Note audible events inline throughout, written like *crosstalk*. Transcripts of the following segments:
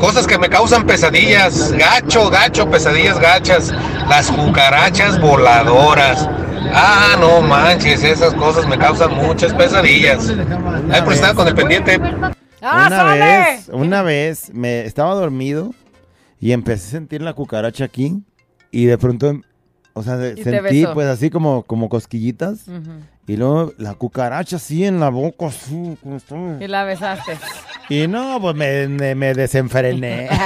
Cosas que me causan pesadillas, gacho, gacho, pesadillas gachas. Las cucarachas voladoras. Ah, no manches, esas cosas me causan muchas pesadillas. Ay, por estar con el pendiente. ¡Ah, una sale! vez, una vez me estaba dormido y empecé a sentir la cucaracha aquí y de pronto, o sea, de- sentí pues así como, como cosquillitas y luego la cucaracha así en la boca, así, como estaba. Y la besaste. Y no, pues me, me, me desenfrené. *laughs*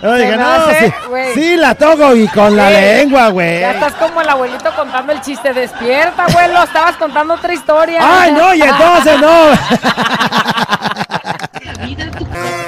Yo dije, no, sí, güey. sí, la toco y con la lengua, güey. Ya estás como el abuelito contando el chiste. Despierta, abuelo. Estabas contando otra historia. Ay, no, y entonces no. *laughs*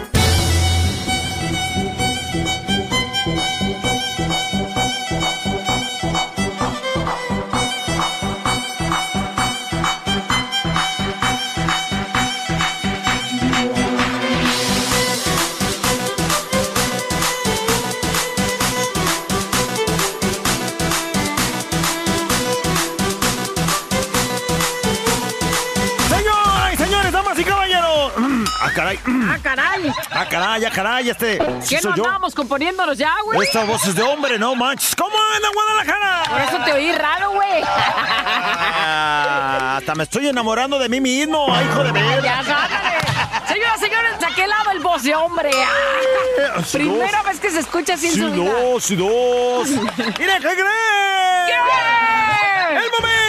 Caray. ¡Ah, caray! Ah, caray, ah, caray, este. sí ¿Qué no andábamos componiéndonos ya, güey? Esta voz es de hombre, no manches. ¿Cómo anda Por Guadalajara? eso te oí raro, güey. Ah, hasta me estoy enamorando de mí mismo, hijo de ver. Ya sácale. Señoras, señores, ¿de qué lado el voz de hombre? Ah, Sí, Primera dos. vez que se escucha en Sí, su vida. dos, sí, dos. *laughs* ¡Mira, qué creen! ¿Qué? ¡El momento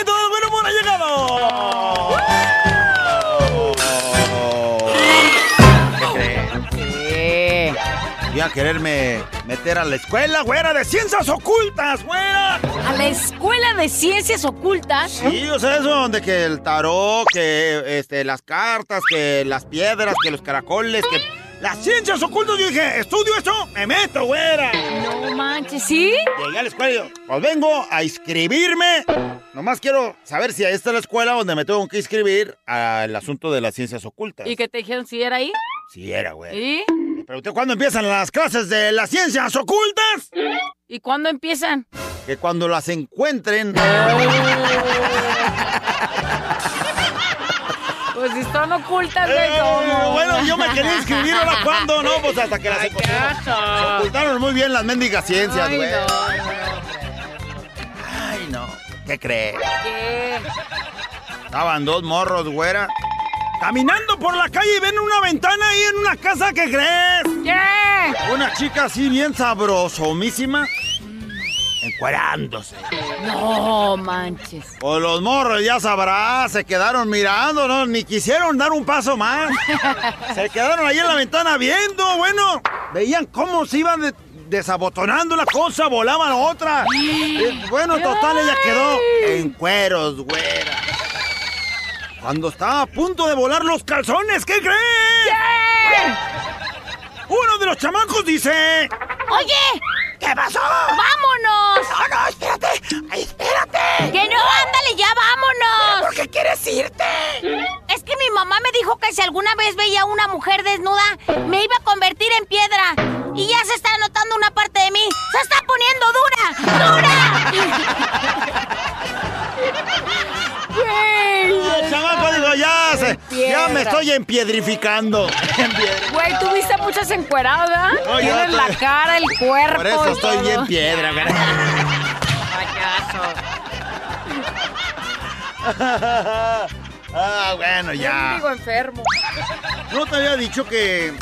a quererme meter a la escuela, güera, de ciencias ocultas, güera. A la Escuela de Ciencias Ocultas. Sí, o sea, eso donde que el tarot, que este, las cartas, que las piedras, que los caracoles, que las ciencias ocultas. Yo dije, estudio esto, me meto, güera. No manches, ¿sí? Llegué a la escuela y yo, pues vengo a inscribirme. Nomás quiero saber si ahí está la escuela donde me tengo que inscribir al asunto de las ciencias ocultas. ¿Y qué te dijeron si era ahí? Sí era, güey. ¿Y? Me pregunté cuándo empiezan las clases de las ciencias ocultas. ¿Y cuándo empiezan? Que cuando las encuentren. *laughs* Pues si están ocultas, güey, Eh, bueno, yo me quería inscribir, ahora cuándo, ¿no? Pues hasta que las qué Se ocultaron muy bien las mendigas ciencias, güey. no, no. Ay, no. ¿Qué crees? ¿Qué? Estaban dos morros, güera. Caminando por la calle y ven una ventana ahí en una casa, ¿qué crees? ¿Qué? Una chica así bien sabrosomísima. Encuerándose. No manches. Pues los morros, ya sabrás, se quedaron mirando, ¿no? Ni quisieron dar un paso más. *laughs* se quedaron ahí en la ventana viendo, bueno. Veían cómo se iban de- desabotonando una cosa, volaban otra. Bueno, total, ella quedó en cueros, güera. Cuando estaba a punto de volar los calzones, ¿qué crees? Uno de los chamacos dice... Oye, ¿Qué pasó? vámonos. No, no, espérate. Ay, espérate. Que no, ándale, ya vámonos. ¿Por qué quieres irte? Es que mi mamá me dijo que si alguna vez veía a una mujer desnuda, me iba a convertir en piedra. Y ya se está notando una parte de mí. Se está me estoy empiedrificando. *laughs* Güey, tú viste muchas encueradas. No, yo Tienes la cara, el cuerpo. Por eso y estoy todo. bien piedra. Payaso. *laughs* Ah, bueno, ya. Digo enfermo. No te había dicho que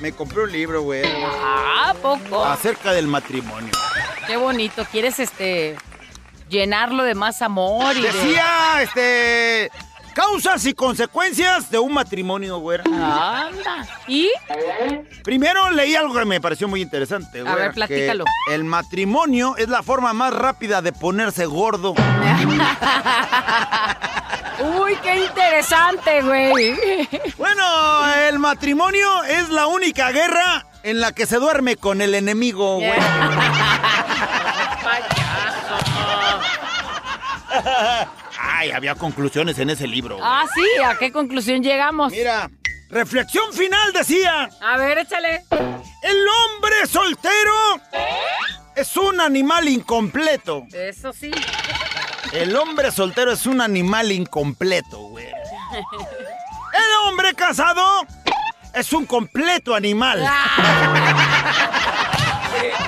me compré un libro, güey, Ah, ¿a poco. acerca del matrimonio. Qué bonito. ¿Quieres este llenarlo de más amor y de. Decía, este, causas y consecuencias de un matrimonio, güera. Anda. ¿Y? Primero leí algo que me pareció muy interesante, güera. ver, que platícalo. El matrimonio es la forma más rápida de ponerse gordo. *laughs* Uy, qué interesante, güey. Bueno, el matrimonio es la única guerra en la que se duerme con el enemigo, *laughs* güey. *laughs* Ay, había conclusiones en ese libro. Ah, sí, ¿a qué conclusión llegamos? Mira, reflexión final decía, A ver, échale. el hombre soltero es un animal incompleto. Eso sí. El hombre soltero es un animal incompleto, güey. El hombre casado es un completo animal. Toma, *laughs*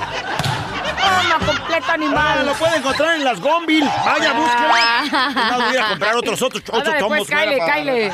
completo Ah, animal. lo puede encontrar en las Gombil. Vaya, búsquela. Es más, voy a comprar otros, otros ocho Ándale, tomos. pues, cáele, para- cáele.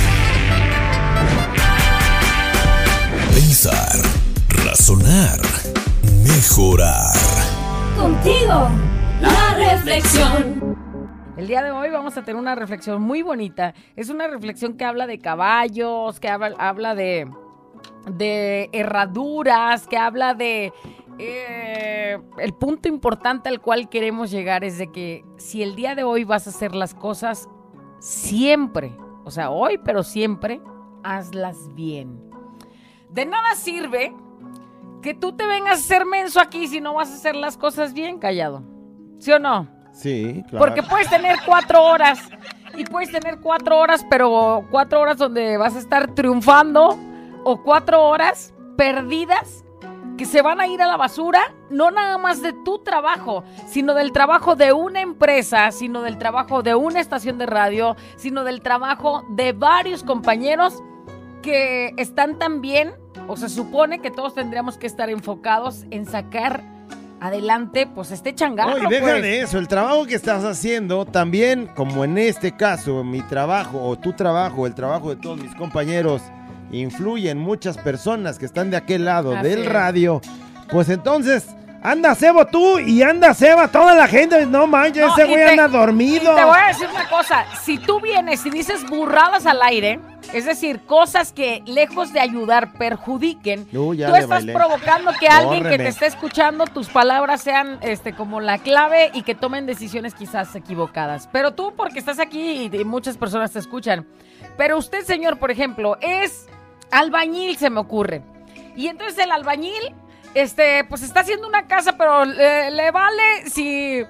Pensar, razonar, mejorar. Contigo, la reflexión. El día de hoy vamos a tener una reflexión muy bonita. Es una reflexión que habla de caballos, que habla, habla de, de herraduras, que habla de... eh, el punto importante al cual queremos llegar es de que si el día de hoy vas a hacer las cosas siempre, o sea, hoy, pero siempre, hazlas bien. De nada sirve que tú te vengas a hacer menso aquí si no vas a hacer las cosas bien, callado. ¿Sí o no? Sí, claro. Porque puedes tener cuatro horas y puedes tener cuatro horas, pero cuatro horas donde vas a estar triunfando o cuatro horas perdidas que se van a ir a la basura, no nada más de tu trabajo, sino del trabajo de una empresa, sino del trabajo de una estación de radio, sino del trabajo de varios compañeros que están también, o se supone que todos tendríamos que estar enfocados en sacar adelante, pues este changarro. No, y deja pues. de eso, el trabajo que estás haciendo también, como en este caso, mi trabajo o tu trabajo, el trabajo de todos mis compañeros, influye en muchas personas que están de aquel lado Así del es. radio, pues entonces, anda Sebo tú y anda Seba toda la gente, no manches, No, ese güey anda dormido. Y te voy a decir una cosa, si tú vienes y dices burradas al aire, es decir, cosas que lejos de ayudar perjudiquen, Uh, ya tú estás bailé. provocando que alguien que te esté escuchando, tus palabras sean este, como la clave y que tomen decisiones quizás equivocadas. Pero tú, porque estás aquí y, y muchas personas te escuchan. Pero usted, señor, por ejemplo, es albañil, se me ocurre. Y entonces el albañil, este, pues está haciendo una casa, pero le, le vale si...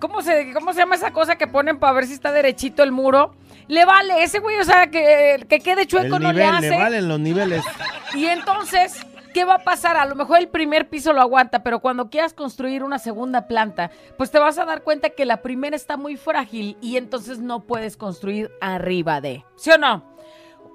¿Cómo se, ¿Cómo se llama esa cosa que ponen para ver si está derechito el muro? Le vale, ese güey, o sea, que, que quede chueco el no le hace. le valen los niveles. Y entonces, ¿qué va a pasar? A lo mejor el primer piso lo aguanta, pero cuando quieras construir una segunda planta, pues te vas a dar cuenta que la primera está muy frágil y entonces no puedes construir arriba de. ¿Sí o no?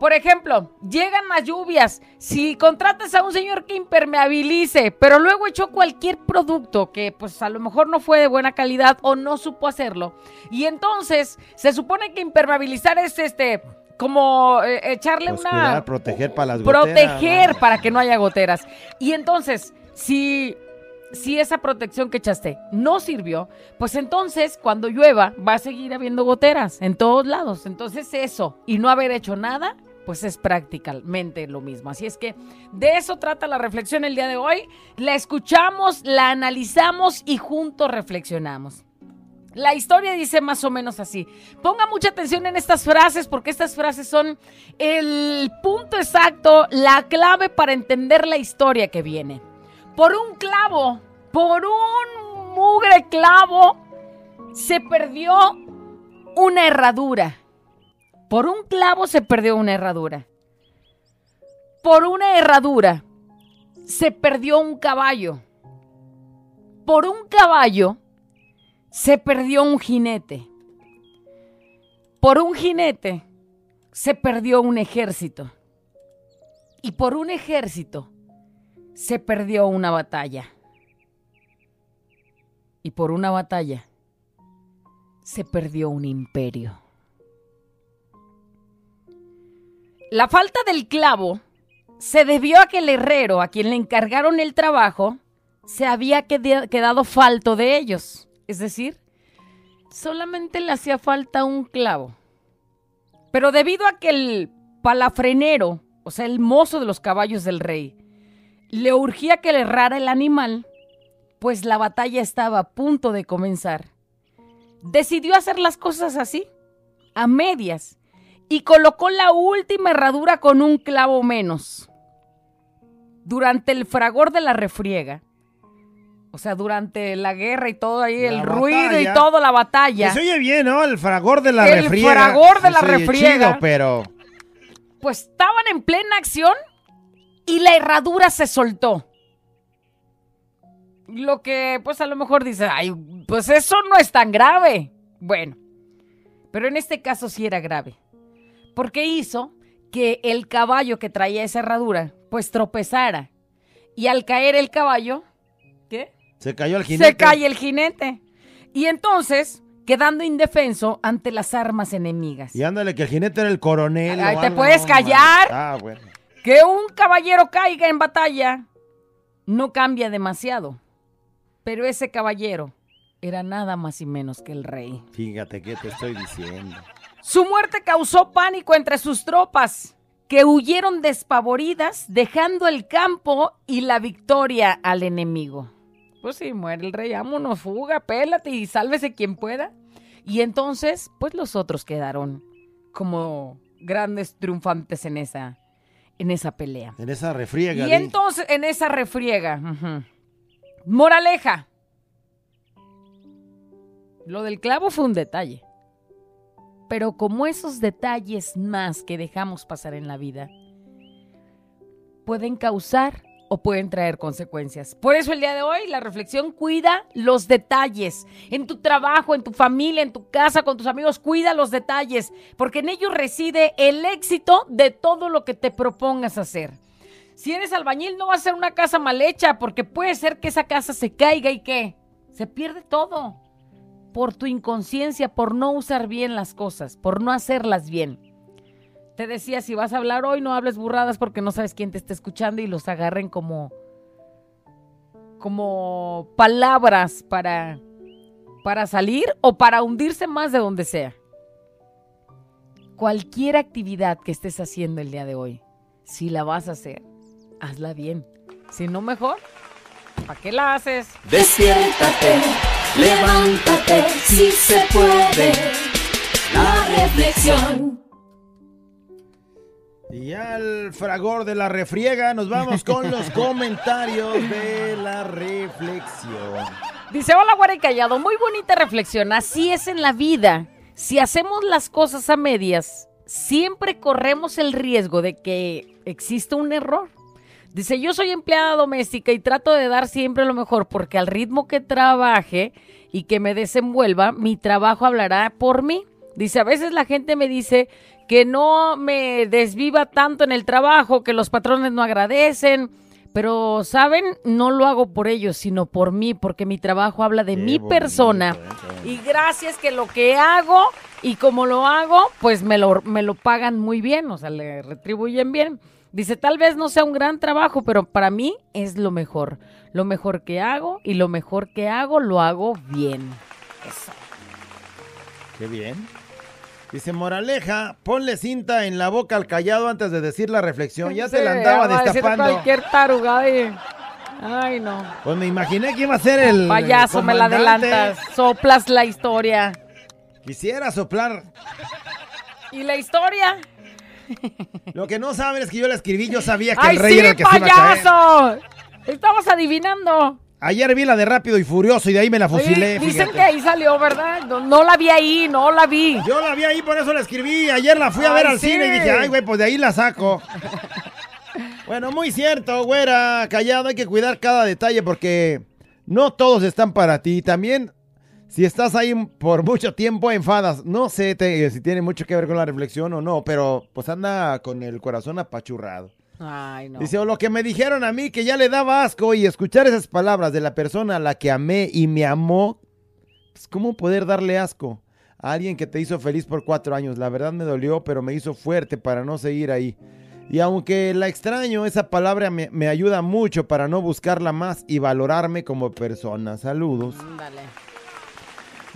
Por ejemplo, llegan las lluvias. Si contratas a un señor que impermeabilice, pero luego echó cualquier producto que pues a lo mejor no fue de buena calidad o no supo hacerlo, y entonces se supone que impermeabilizar es este como eh, echarle Pues una cuidar, proteger para las goteras. proteger para que no haya goteras. Y entonces, si, si esa protección que echaste no sirvió, pues entonces cuando llueva va a seguir habiendo goteras en todos lados. Entonces eso y no haber hecho nada, pues es prácticamente lo mismo. Así es que de eso trata la reflexión el día de hoy. La escuchamos, la analizamos y juntos reflexionamos. La historia dice más o menos así. Ponga mucha atención en estas frases porque estas frases son el punto exacto, la clave para entender la historia que viene. Por un clavo, por un mugre clavo, se perdió una herradura. Por un clavo se perdió una herradura. Por una herradura se perdió un caballo. Por un caballo se perdió un jinete. Por un jinete se perdió un ejército. Y por un ejército se perdió una batalla. Y por una batalla se perdió un imperio. La falta del clavo se debió a que el herrero, a quien le encargaron el trabajo, se había quedado falto de ellos. Es decir, solamente le hacía falta un clavo. Pero debido a que el palafrenero, o sea, el mozo de los caballos del rey, le urgía que le errara el animal, pues la batalla estaba a punto de comenzar. Decidió hacer las cosas así, a medias, y colocó la última herradura con un clavo menos. Durante el fragor de la refriega, o sea, durante la guerra y todo ahí, La el ruido y todo, la batalla. Se oye bien, ¿no? El fragor de la El refriega. fragor de la Se refriega. chido, pero pues estaban en plena acción y la herradura se soltó. Lo que, pues a lo mejor dice, ay, pues eso no es tan grave. Bueno, pero en este caso sí era grave. Porque hizo que el caballo que traía esa herradura, pues tropezara. Y al caer el caballo, ¿qué? se cayó el jinete. Se cae el jinete. Y entonces, quedando indefenso ante las armas enemigas. Y ándale, que el jinete era el coronel. Ay, o ¿te algo, puedes no, callar? Ah, bueno. Que un caballero caiga en batalla no cambia demasiado. Pero ese caballero era nada más y menos que el rey. Fíjate qué te estoy diciendo. Su muerte causó pánico entre sus tropas, que huyeron despavoridas, dejando el campo y la victoria al enemigo. Pues sí, muere el rey, vámonos, fuga, pélate y sálvese quien pueda. Y entonces, pues los otros quedaron como grandes triunfantes en esa, en esa pelea. En esa refriega. Y entonces, en esa refriega, ujú. moraleja. Lo del clavo fue un detalle. Pero como esos detalles más que dejamos pasar en la vida, pueden causar o pueden traer consecuencias. Por eso el día de hoy la reflexión cuida los detalles. En tu trabajo, en tu familia, en tu casa, con tus amigos, cuida los detalles, porque en ellos reside el éxito de todo lo que te propongas hacer. Si eres albañil no va a ser una casa mal hecha, porque puede ser que esa casa se caiga y qué, se pierde todo. Por tu inconsciencia, por no usar bien las cosas, por no hacerlas bien. Te decía, si vas a hablar hoy, no hables burradas porque no sabes quién te está escuchando y los agarren como, como palabras para, para salir o para hundirse más de donde sea. Cualquier actividad que estés haciendo el día de hoy, si la vas a hacer, hazla bien. Si no, mejor, ¿para qué la haces? Despiértate, levántate, si se puede. La reflexión. Y al fragor de la refriega nos vamos con los *laughs* comentarios de la reflexión. Dice, hola, y callado. Muy bonita reflexión. Así es en la vida. Si hacemos las cosas a medias, siempre corremos el riesgo de que exista un error. Dice, yo soy empleada doméstica y trato de dar siempre lo mejor porque al ritmo que trabaje y que me desenvuelva, mi trabajo hablará por mí. Dice, a veces la gente me dice que no me desviva tanto en el trabajo, que los patrones no agradecen, pero, ¿saben? No lo hago por ellos, sino por mí, porque mi trabajo habla de Qué mi bonito, persona. eh, Y gracias que lo que hago y como lo hago, pues me lo, me lo pagan muy bien, o sea, le retribuyen bien. Dice, tal vez no sea un gran trabajo, pero para mí es lo mejor. Lo mejor que hago y lo mejor que hago lo hago bien. Eso. Qué bien. Dice Moraleja, ponle cinta en la boca al callado antes de decir la reflexión. Ya Sí, la andaba destapando. cualquier tarugada y- Ay, no. Pues me imaginé que iba a ser el Payaso, me la adelantas. Soplas la historia. Quisiera soplar. ¿Y la historia? *laughs* Lo que no saben es que yo la escribí, yo sabía que ¡Ay, el rey sí, era el que payaso! Estabas adivinando. Ayer vi la de Rápido y Furioso y de ahí me la fusilé. dicen fíjate. que ahí salió, ¿verdad? No, no la vi ahí, no la vi. Yo la vi ahí, por eso la escribí. Ayer la fui a ver al sí. cine y dije, ay, güey, pues de ahí la saco. *laughs* bueno, muy cierto, güera. Callado, hay que cuidar cada detalle porque no todos están para ti. También, si estás ahí por mucho tiempo, enfadas. No sé te- si tiene mucho que ver con la reflexión o no, pero pues anda con el corazón apachurrado. Ay, no. Dice, o lo que me dijeron a mí que ya le daba asco y escuchar esas palabras de la persona a la que amé y me amó, pues ¿cómo poder darle asco a alguien que te hizo feliz por cuatro años? La verdad me dolió, pero me hizo fuerte para no seguir ahí. Y aunque la extraño, esa palabra me, me ayuda mucho para no buscarla más y valorarme como persona. Saludos.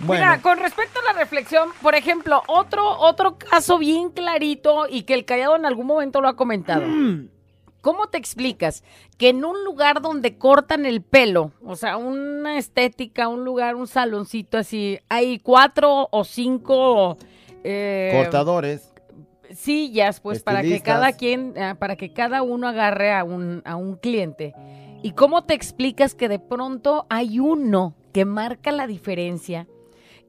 Bueno, Mira, con respecto a la reflexión, por ejemplo, otro, otro caso bien clarito y que el callado en algún momento lo ha comentado. ¿Cómo te explicas que en un lugar donde cortan el pelo, o sea, una estética, un lugar, un saloncito así, hay cuatro o cinco eh, cortadores. sillas, pues para que cada quien, ah, para que cada uno agarre a un, a un cliente. ¿Y cómo te explicas que de pronto hay uno que marca la diferencia?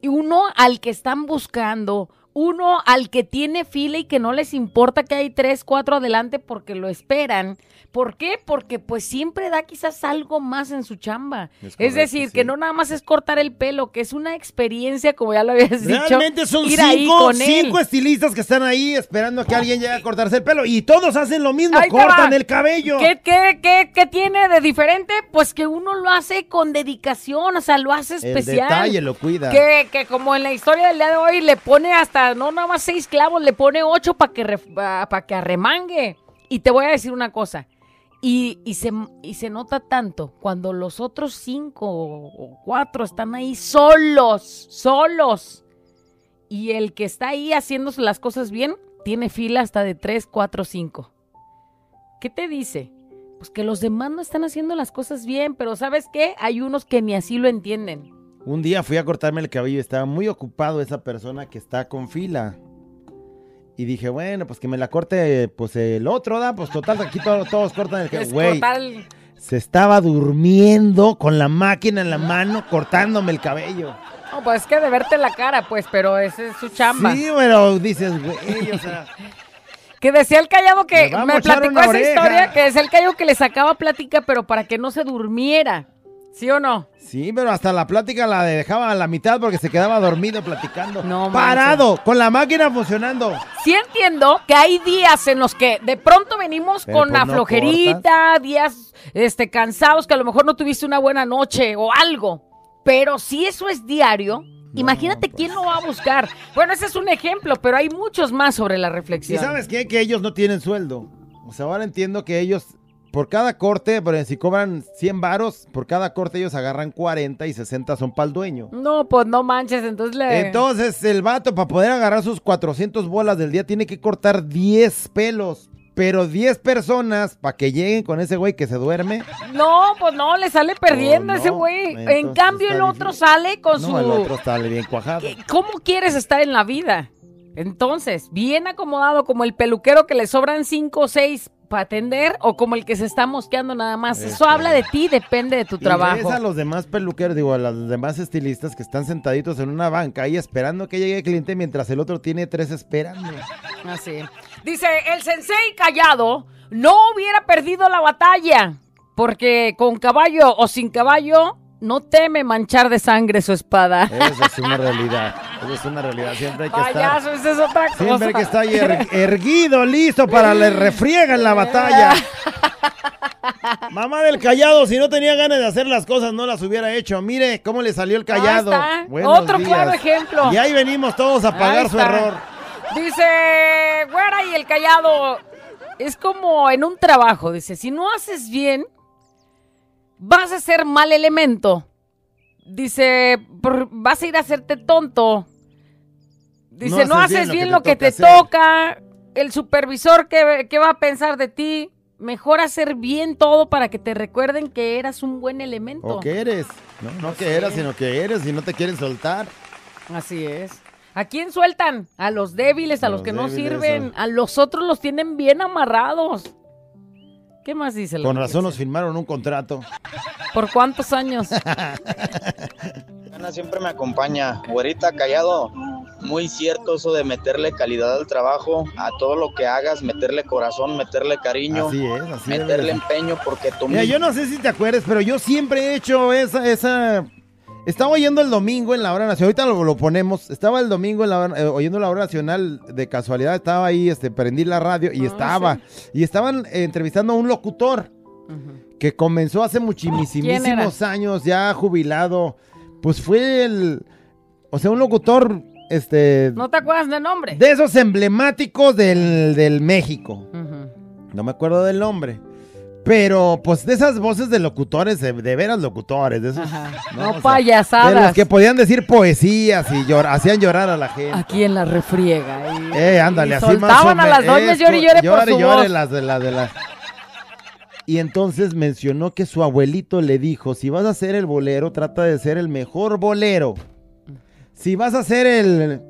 Uno al que están buscando, uno al que tiene fila y que no les importa que hay tres, cuatro adelante porque lo esperan. ¿Por qué? Porque pues siempre da quizás algo más en su chamba. Es decir, sí. que no nada más es cortar el pelo, que es una experiencia, como ya lo habías dicho. Realmente son ir cinco, cinco estilistas que están ahí esperando a que alguien llegue a cortarse el pelo. Y todos hacen lo mismo, Ahí cortan el cabello. ¿Qué, qué, qué, qué tiene de diferente? Pues que uno lo hace con dedicación, o sea, lo hace El especial. detalle lo cuida. Que, que como en la historia del día de hoy le pone hasta, no nada más seis clavos, le pone ocho para que, para que arremangue. Y te voy a decir una cosa. Y, y, se, y se nota tanto cuando los otros cinco o cuatro están ahí solos, solos. Y el que está ahí haciéndose las cosas bien, tiene fila hasta de tres, cuatro, cinco. ¿Qué te dice? Pues que los demás no están haciendo las cosas bien, pero ¿sabes qué? Hay unos que ni así lo entienden. Un día fui a cortarme el cabello y estaba muy ocupado esa persona que está con fila. Y dije, bueno, pues que me la corte pues el otro, ¿da? Pues total, aquí to- todos cortan el cabello. Güey, se estaba durmiendo con la máquina en la mano cortándome el cabello. No, pues es que de verte la cara, pues, pero esa es su chamba. Sí, pero dices, güey, o sea... *laughs* Que decía el callado que me platicó esa oreja. historia, que decía el callado que le sacaba plática, pero para que no se durmiera. ¿Sí o no? Sí, pero hasta la plática la dejaba a la mitad porque se quedaba dormido platicando. *laughs* No Parado, con la máquina funcionando. Sí entiendo que hay días en los que de pronto venimos Pero con pues la no flojerita, días este, cansados, que a lo mejor no tuviste una buena noche o algo. Pero si eso es diario, imagínate pues. quién lo va a buscar. Bueno, ese es un ejemplo, pero hay muchos más sobre la ¿Y reflexión. sabes qué? Que ellos no tienen sueldo. O sea, ahora entiendo que ellos, por cada corte, si cobran 100 varos, por cada corte ellos agarran 40 y 60 son para el dueño. No, pues no manches, entonces le... Entonces, el vato, para poder agarrar sus 400 bolas del día, tiene que cortar 10 pelos. Pero 10 personas, para que lleguen con ese güey que se duerme. No, pues no, le sale perdiendo Oh, ese no. güey. En cambio, el otro difícil. sale con su... El otro está bien cuajado. ¿Cómo quieres estar en la vida? Entonces, bien acomodado como el peluquero que le sobran cinco o seis para atender o como el que se está mosqueando nada más. Eso habla de ti, depende de tu Y trabajo. ves a los demás peluqueros, digo, a los demás estilistas que están sentaditos en una banca ahí esperando que llegue el cliente mientras el otro tiene tres esperando. Así. Dice, el sensei callado no hubiera perdido la batalla porque con caballo o sin caballo no teme manchar de sangre su espada. Esa es una realidad. Esa es una realidad. Siempre hay que estar. Payaso, esa es otra cosa. Siempre hay que estar er- erguido, listo para le refriega en la batalla. *laughs* Mamá del callado, si no tenía ganas de hacer las cosas, no las hubiera hecho. Mire cómo le salió el callado. Ahí está. Buenos Otro días. claro ejemplo. Y ahí venimos todos a pagar su error. Dice, güera y el callado, es como en un trabajo, dice, si no haces bien, vas a ser mal elemento. Dice, vas a ir a hacerte tonto. Dice, no, haces bien, lo que te, hacer". toca, el supervisor, ¿qué, qué va a pensar de ti? Mejor hacer bien todo para que te recuerden que eras un buen elemento. ¿O qué eres? No, no que eras, sino que eres y no te quieren soltar. Así es. ¿A quién sueltan? A los débiles, a, A los los que no sirven. A los otros los tienen bien amarrados. ¿Qué más dice la Con razón nos firmaron un contrato. ¿Por cuántos años? *laughs* Ana siempre me acompaña. Güerita, callado. Muy cierto eso de meterle calidad al trabajo, a todo lo que hagas, meterle corazón, meterle cariño, Así es, así meterle empeño, porque tú Mira, mismo- yo no sé si te acuerdas, pero yo siempre he hecho esa, esa... Estaba oyendo el domingo en la hora nacional, ahorita lo, lo ponemos, estaba el domingo en la hora- eh, oyendo la hora nacional, de casualidad estaba ahí, este, prendí la radio y Ah, estaba, y estaban eh, entrevistando a un locutor que comenzó hace ¿Quién muchísimos años, ya jubilado, pues fue el, o sea, un locutor, este, ¿No te acuerdas del nombre? de esos emblemáticos del, del México. No me acuerdo del nombre. Pero, pues, de esas voces de locutores, de, de veras locutores, de esos. No sea, payasadas. De los que podían decir poesías y llor- hacían llorar a la gente. Aquí en la refriega. y- Eh, ándale, y así más a las doñas llore y llore por llore, su llore voz. las de la de la. Y entonces mencionó que su abuelito le dijo, si vas a hacer el bolero, trata de ser el mejor bolero. Si vas a hacer el...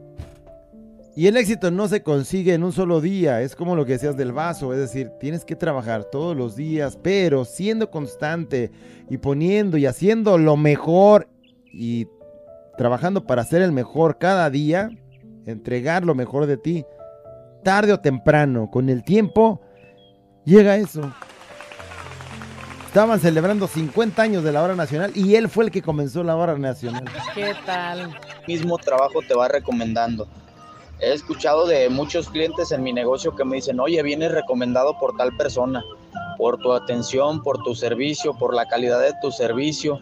Y el éxito no se consigue en un solo día, es como lo que decías del vaso, es decir, tienes que trabajar todos los días, pero siendo constante y poniendo y haciendo lo mejor y trabajando para ser el mejor cada día, entregar lo mejor de ti, tarde o temprano, con el tiempo, llega eso. Estaban celebrando 50 años de la hora nacional y él fue el que comenzó la hora nacional. ¿Qué tal? mismo trabajo te va recomendando. He escuchado de muchos clientes en mi negocio que me dicen, oye, vienes recomendado por tal persona, por tu atención, por tu servicio, por la calidad de tu servicio.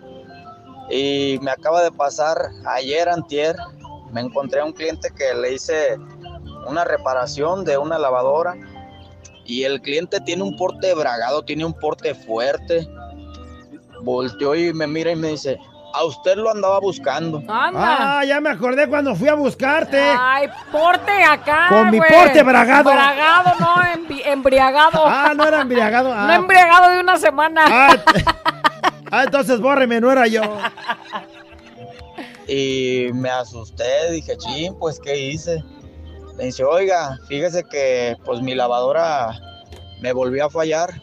Y me acaba de pasar ayer, antier, me encontré a un cliente que le hice una reparación de una lavadora y el cliente tiene un porte bragado, tiene un porte fuerte. Volteó y me mira y me dice, a usted lo andaba buscando. Anda. Ah, ya me acordé cuando fui a buscarte. Ay, porte acá. Con mi güey. porte bragado. Bragado, no embriagado. Ah, no era embriagado. *laughs* No Ah, embriagado de una semana. ah, *laughs* ah, entonces bórreme, no era yo. Y me asusté, dije, ching, pues, ¿qué hice? Le dice, oiga, fíjese que, pues, mi lavadora me volvió a fallar.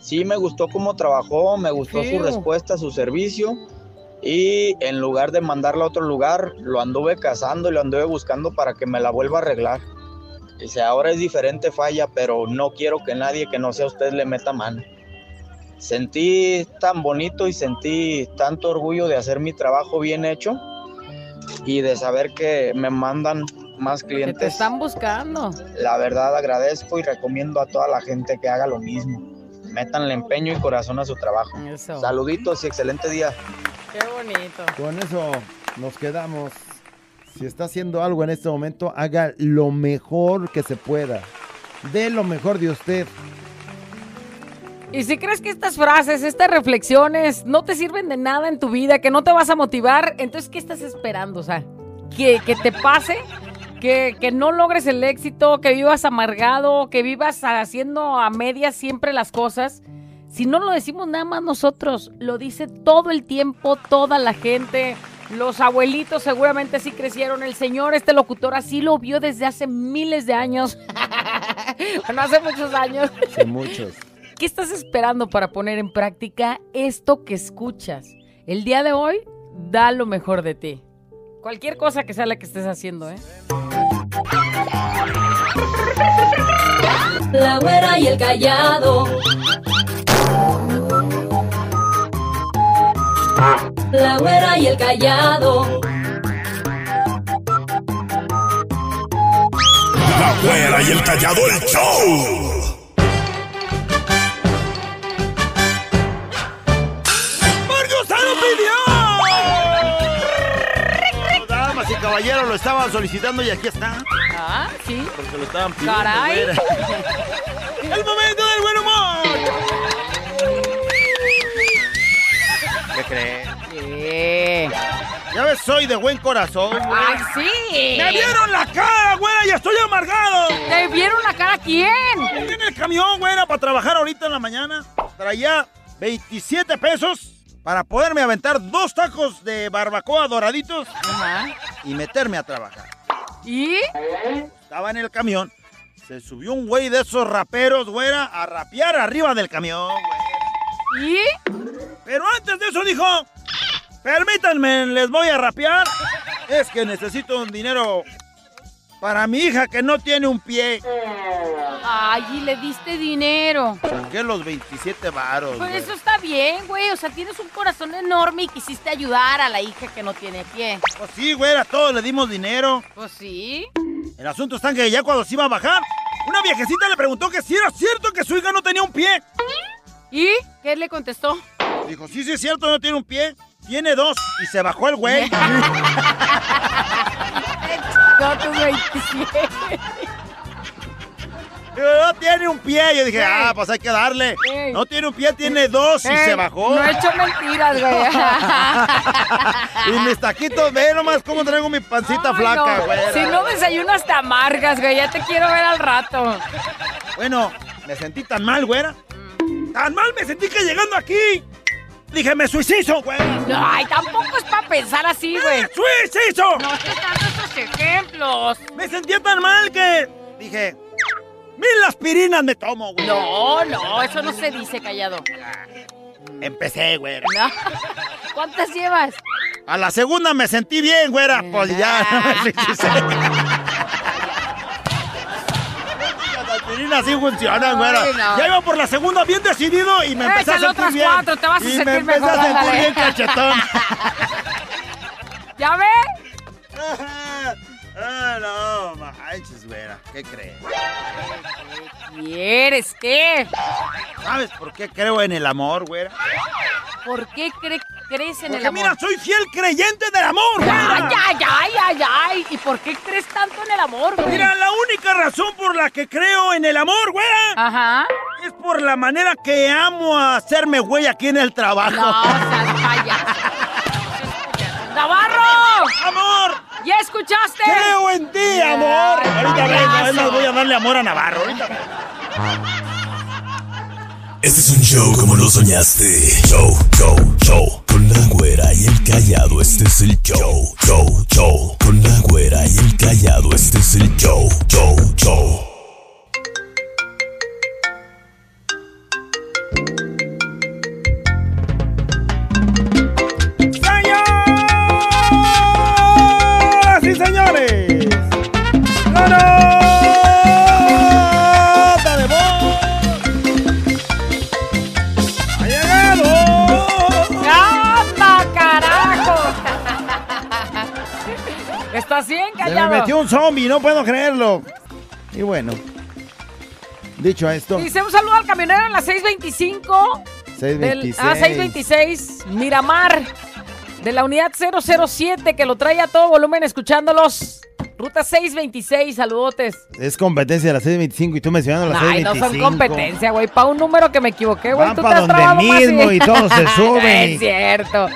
Sí, me gustó cómo trabajó, me gustó su respuesta, su servicio. Y en lugar de mandarla a otro lugar, lo anduve cazando y lo anduve buscando para que me la vuelva a arreglar. Dice, ahora es diferente falla, pero no quiero que nadie que no sea usted le meta mano. Sentí tan bonito y sentí tanto orgullo de hacer mi trabajo bien hecho y de saber que me mandan más Que te clientes. están buscando. La verdad agradezco y recomiendo a toda la gente que haga lo mismo. Métanle empeño y corazón a su trabajo. Eso. Saluditos y excelente día. Qué bonito. Con eso nos quedamos. Si está haciendo algo en este momento, haga lo mejor que se pueda. Dé lo mejor de usted. Y si crees que estas frases, estas reflexiones no te sirven de nada en tu vida, que no te vas a motivar, entonces ¿qué estás esperando? O sea, que, que te pase, que, que no logres el éxito, que vivas amargado, que vivas haciendo a medias siempre las cosas. Si no lo decimos nada más nosotros, lo dice todo el tiempo, toda la gente. Los abuelitos seguramente sí crecieron. El señor, este locutor, así lo vio desde hace miles de años. *laughs* bueno, hace muchos años. Muchos. ¿Qué estás esperando para poner en práctica esto que escuchas? El día de hoy, da lo mejor de ti. Cualquier cosa que sea la que estés haciendo, ¿eh? La güera y el callado. La güera y el callado. La güera y el callado el show. Caballeros lo estaban solicitando y aquí está. Ah, sí. Porque lo estaban pidiendo. Caray. *laughs* ¡El momento del buen humor! ¿Qué crees? Sí. Ya ves, soy de buen corazón. ¡Ay, sí! ¡Me vieron la cara, güera! ¡Y estoy amargado! ¿Te vieron la cara a quién? En el camión, güera, para trabajar ahorita en la mañana. Traía 27 pesos para poderme aventar dos tacos de barbacoa doraditos Ajá. y meterme a trabajar. ¿Y? Estaba en el camión. Se subió un güey de esos raperos, güera, a rapear arriba del camión, güey. ¿Y? Pero antes de eso dijo, permítanme, les voy a rapear. Es que necesito un dinero para mi hija que no tiene un pie. Ay, y le diste dinero. Saqué los 27 varos. Pues güey. eso está bien, güey. O sea, tienes un corazón enorme y quisiste ayudar a la hija que no tiene pie. Pues sí, güera, todos le dimos dinero. Pues sí. El asunto está en que ya cuando se iba a bajar, una viejecita le preguntó que si era cierto que su hija no tenía un pie. ¿Y? ¿Qué le contestó? Dijo, sí, sí es cierto, no tiene un pie. Tiene dos. Y se bajó el güey. *laughs* *laughs* No, tus 27. Digo, no tiene un pie. Yo dije, ah, pues hay que darle. No tiene un pie, tiene dos y se bajó. No he hecho mentiras, güey. *laughs* Y mis taquitos, ve nomás cómo traigo mi pancita Ay, flaca, no. güey. Si no desayunas te amargas, güey. Ya te quiero ver al rato. Bueno, me sentí tan mal, güera. Tan mal me sentí que llegando aquí. Dije, me suicizo, güera. Ay, tampoco es para pensar así, güey. ¡Suicizo! No ejemplos. Me sentía tan mal que dije, mil aspirinas me tomo, güey. No, no, eso no se dice, callado. Empecé, güera. No. ¿Cuántas llevas? A la segunda me sentí bien, güera. Pues ya, no me suicicé. Las aspirinas sí funcionan, güera. No. Ya iba por la segunda bien decidido y me empecé a sentir bien. cuatro, te vas a y sentir me empecé mejor, a sentir bien cachetón. *laughs* ¿Ya ve? *laughs* ah, no, manches, güera. ¿Qué crees? ¿Quieres qué? ¿Sabes por qué creo en el amor, güera? ¿Por qué cre- crees en Porque el amor? mira, soy fiel creyente del amor, Ay, güera. ay, ay, ay, ay. ¿Y por qué crees tanto en el amor, güey? Mira, la única razón por la que creo en el amor, güera, Ajá. es por la manera que amo a hacerme güey aquí en el trabajo. No, seas payaso. ¿Ya escuchaste? ¡Creo en ti, amor! Ahorita vengo, voy a darle amor a Navarro. Ahorita vengo. Este es un show como lo soñaste. Show, show, show. Con la güera y el callado, este es el show. Show, show. Con la güera y el callado, este es el show. Show, show. Y señores! ¡La nota de voz! ¡Ha llegado! ¡Anda, carajo! ¿Estás bien, Se me callado? metió un zombie, no puedo creerlo. Y bueno, dicho esto, Dice un saludo al camionero en la 625. del- 626. ah, 626. Miramar. De la unidad 007 que lo trae a todo volumen escuchándolos. Ruta 626, saludotes. Es competencia de las 625 y tú mencionando las Ay, no 625. son competencia, güey. Para un número que me equivoqué, güey. Tú pa' te has donde trabado más mismo y todos se *laughs* suben y- es cierto.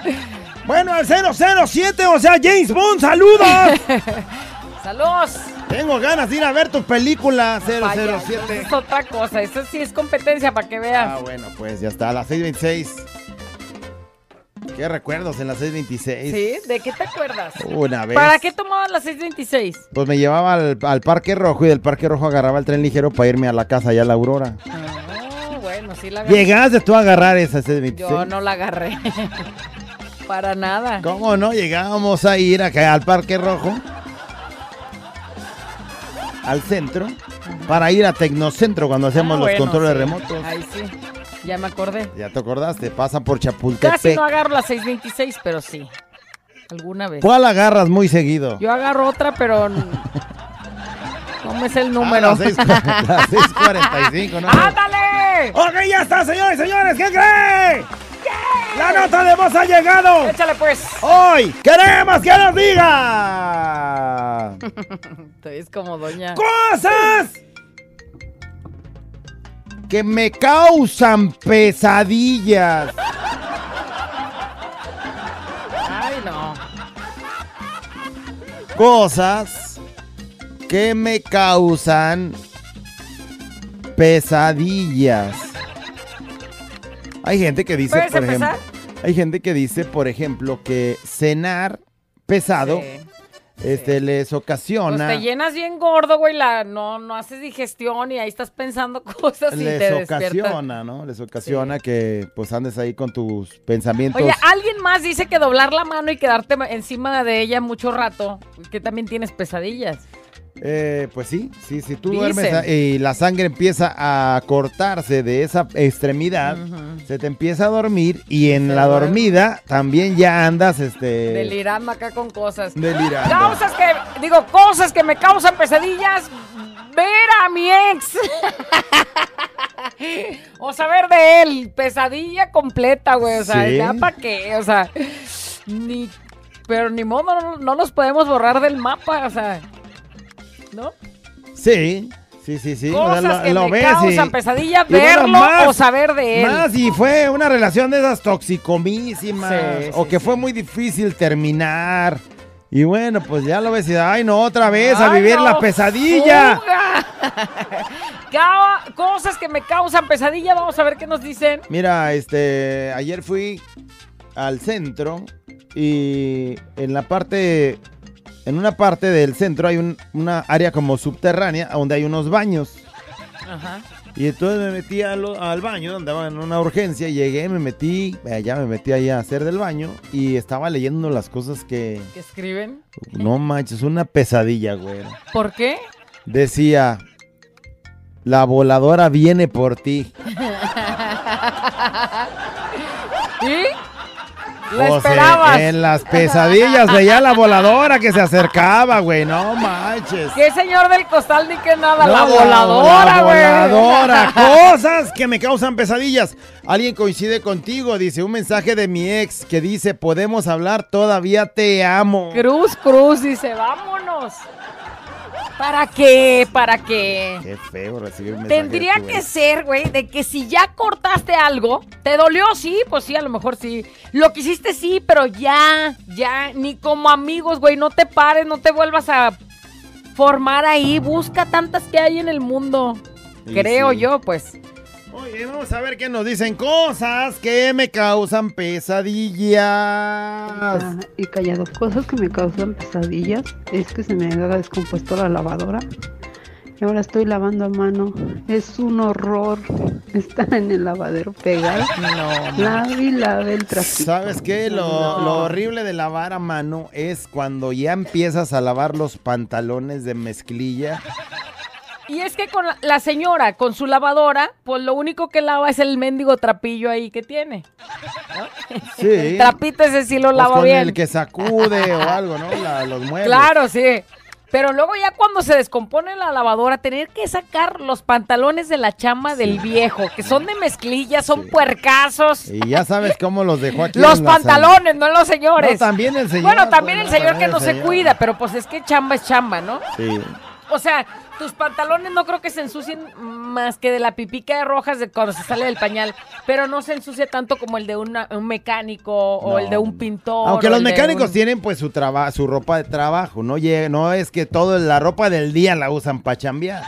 Bueno, el 007, o sea, James Bond, saludos. *laughs* Saludos. Tengo ganas de ir a ver tu película Vaya, 007. Es otra cosa. Eso sí es competencia para que veas. Ah, bueno, pues ya está, a las 626. ¿Qué recuerdos en las 626? ¿Sí? ¿De qué te acuerdas? Una vez. ¿Para qué tomaban las 626? Pues me llevaba al, al Parque Rojo y del Parque Rojo agarraba el tren ligero para irme a la casa allá a la Aurora. Ah, bueno, sí la ¿Llegaste tú a agarrar esa 626? Yo no la agarré. *laughs* Para nada. ¿Cómo no? Llegábamos a ir acá al Parque Rojo, al centro, para ir a Tecnocentro cuando hacemos Ah, los bueno, controles sí. remotos. Ahí sí. Ya me acordé. Ya te acordaste, pasa por Casi Chapultepec. no agarro la 626, pero sí. Alguna vez. ¿Cuál agarras muy seguido? Yo agarro otra, pero. me sé el Ah, número. la seis- *laughs* la 645, ¿no? ¡Ándale! Ok, ya está, señores y señores, ¿qué cree? La nota de voz ha llegado. Échale pues. Hoy queremos que nos diga *laughs* Es como doña. cosas que me causan pesadillas. Ay, no. Cosas que me causan pesadillas. Hay gente que dice, ¿Puedes por ejemplo, hay gente que dice, por ejemplo, que cenar pesado Sí. Este les Pues ocasiona te llenas bien gordo, güey. La, no, no haces digestión y ahí estás pensando *laughs* cosas y les te ocasiona, ¿no? Les ocasiona que pues andes ahí con tus pensamientos. Oye, alguien más dice que doblar la mano y quedarte encima de ella mucho rato, que también tienes pesadillas. Eh, pues sí, sí, si tú Dicen. duermes y la sangre empieza a cortarse de esa extremidad, se te empieza a dormir y en la duerme. dormida también ya andas este Delirando acá con cosas. delirando. Causas que, digo, cosas que me causan pesadillas. Ver a mi ex. *laughs* o saber de él. Pesadilla completa, güey. O sea, Sí. ya para qué. O sea, ni. Pero ni modo, no, no nos podemos borrar del mapa. O sea, ¿no? Sí, Sí, sí, sí. Cosas o sea, lo- que lo me ves causan y- pesadilla, bueno, verlo más- o saber de él. Más y fue una relación de esas toxicomísimas. Sí, o sí, que sí. fue muy difícil terminar. Y bueno, pues ya lo ves y ay no, otra vez a vivir no, la pesadilla. *laughs* Cosas que me causan pesadilla, vamos a ver qué nos dicen. Mira, este, ayer fui al centro y en la parte, en una parte del centro hay un- una área como subterránea donde hay unos baños. Ajá. Y entonces me metí lo- al baño, andaba en una urgencia, llegué, me metí, allá me metí ahí a hacer del baño y estaba leyendo las cosas que, ¿Qué escriben? no manches, una pesadilla, güey. ¿Por qué? Decía, la voladora viene por ti. *laughs* ¿Y? La sea, esperabas. en las pesadillas veía la voladora que se acercaba, güey, no manches. ¿Qué señor del costal ni que nada? No, la voladora, la güey. voladora, *laughs* cosas que me causan pesadillas. Alguien coincide contigo, dice un mensaje de mi ex que dice, podemos hablar, todavía te amo. Cruz, cruz, dice, vámonos. ¿Para qué? ¿Para qué? Qué feo recibir. Tendría que ser, güey, de que si ya cortaste algo, ¿te dolió? Sí, pues sí, a lo mejor sí. Lo que hiciste sí, pero ya, ya, ni como amigos, güey, no te pares, no te vuelvas a formar ahí. Busca tantas que hay en el mundo. Sí, Creo sí. yo, pues. Oye, vamos a ver qué nos dicen cosas que me causan pesadillas. Ah, y callado, cosas que me causan pesadillas es que se me haga descompuesto la lavadora. Y ahora estoy lavando a mano. Es un horror estar en el lavadero pegado. No, Lave y lave el trapito. ¿Sabes qué? Lo, lo horrible de lavar a mano es cuando ya empiezas a lavar los pantalones de mezclilla. Y es que con la, la señora, con su lavadora, pues lo único que lava es el mendigo trapillo ahí que tiene. *laughs* Sí. El trapito ese sí lo Pues lava con bien. el que sacude o *laughs* algo, ¿no? La- los muebles. Claro, sí. Pero luego ya cuando se descompone la lavadora, tener que sacar los pantalones de la chama del viejo, que son de mezclilla, son puercazos. Y ya sabes cómo los dejó aquí. Los pantalones, no los señores. No, también el señor, Bueno, también pues, el señor también que no se señor. cuida, pero pues es que chamba es chamba, ¿no? Sí. O sea, tus pantalones no creo que se ensucien más que de la pipica de rojas de cuando se sale del pañal, pero no se ensucia tanto como el de una- un mecánico o No. el de un pintor. Aunque o los el de mecánicos un- tienen pues su traba- su ropa de trabajo, no Lle- no es que toda la ropa del día la usan para chambear.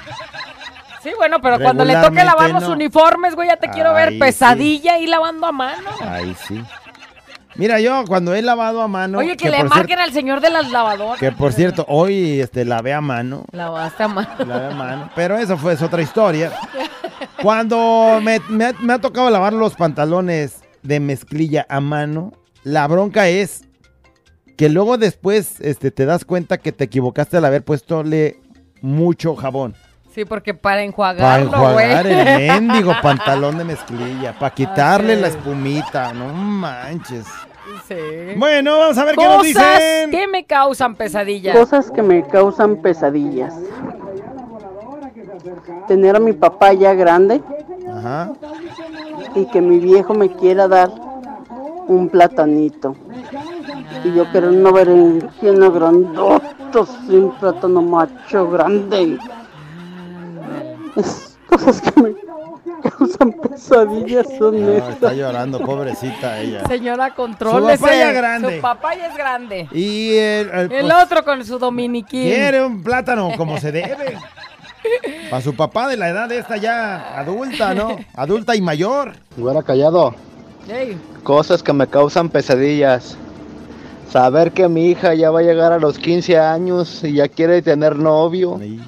Sí, bueno, pero cuando le toque Regularmente lavar los no. uniformes, güey, ya te quiero ver Ay, sí. pesadilla y lavando a mano. Ay, sí. Mira, yo cuando he lavado a mano. Oye, que, le marquen cierto- al señor de las lavadoras. Que por cierto, hoy este, lavé a mano. Lavaste a mano. Lavé a mano. Pero eso fue es otra historia. Cuando me, me ha tocado lavar los pantalones de mezclilla a mano, la bronca es que luego después este, te das cuenta que te equivocaste al haber puestole mucho jabón. Sí, porque para Para enjuagarlo, güey. enjuagar el *laughs* mendigo pantalón de mezclilla. Para quitarle la espumita. No manches. Sí. Bueno, vamos a ver qué nos Cosas dicen. que me causan pesadillas. Cosas que me causan pesadillas. Tener a mi papá ya grande Ajá. y que mi viejo me quiera dar un platanito. Y yo quiero no ver en lleno grandoto, sin plátano macho grande. Cosas que me causan pesadillas son No, está estas. llorando, pobrecita ella. Señora, contrólese. Su papá ya grande. Su papá ya es grande. Y el, el, El pues, otro con su dominiquín. quiere un plátano como se debe. Para su papá de la edad de esta ya adulta, ¿no? Adulta y mayor. Güera callado. Cosas que me causan pesadillas. Saber que mi hija ya va a llegar a los 15 años y ya quiere tener novio. Sí,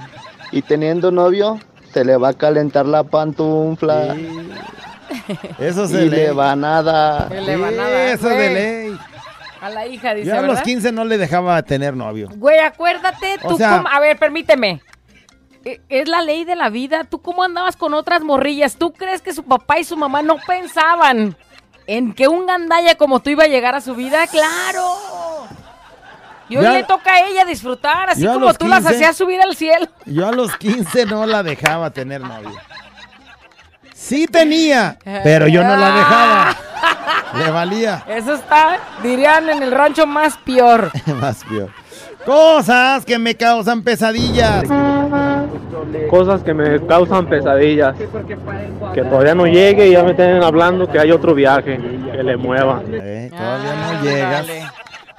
Y teniendo novio, se le va a calentar la pantufla. sí. Eso Y se le va nada. que le va nada, Eso de ley. A la hija, dice, Yo a los ¿verdad? 15 no le dejaba tener novio. Güey, acuérdate, O tú sea- cómo- A ver, permíteme. E- Es la ley de la vida. ¿Tú cómo andabas con otras morrillas? ¿Tú crees que su papá y su mamá no pensaban en que un gandalla como tú iba a llegar a su vida? ¡Claro! Y hoy le toca a ella disfrutar, así como tú las 15 hacías subir al cielo. Yo a los 15 no la dejaba tener novio. Sí tenía, pero yo no la dejaba. Le valía. Eso está, dirían, en el rancho más peor. *laughs* Más peor. Cosas que me causan pesadillas. Cosas que me causan pesadillas. Que todavía no llegue y ya me estén hablando que hay otro viaje que le mueva. Eh, todavía no llegas.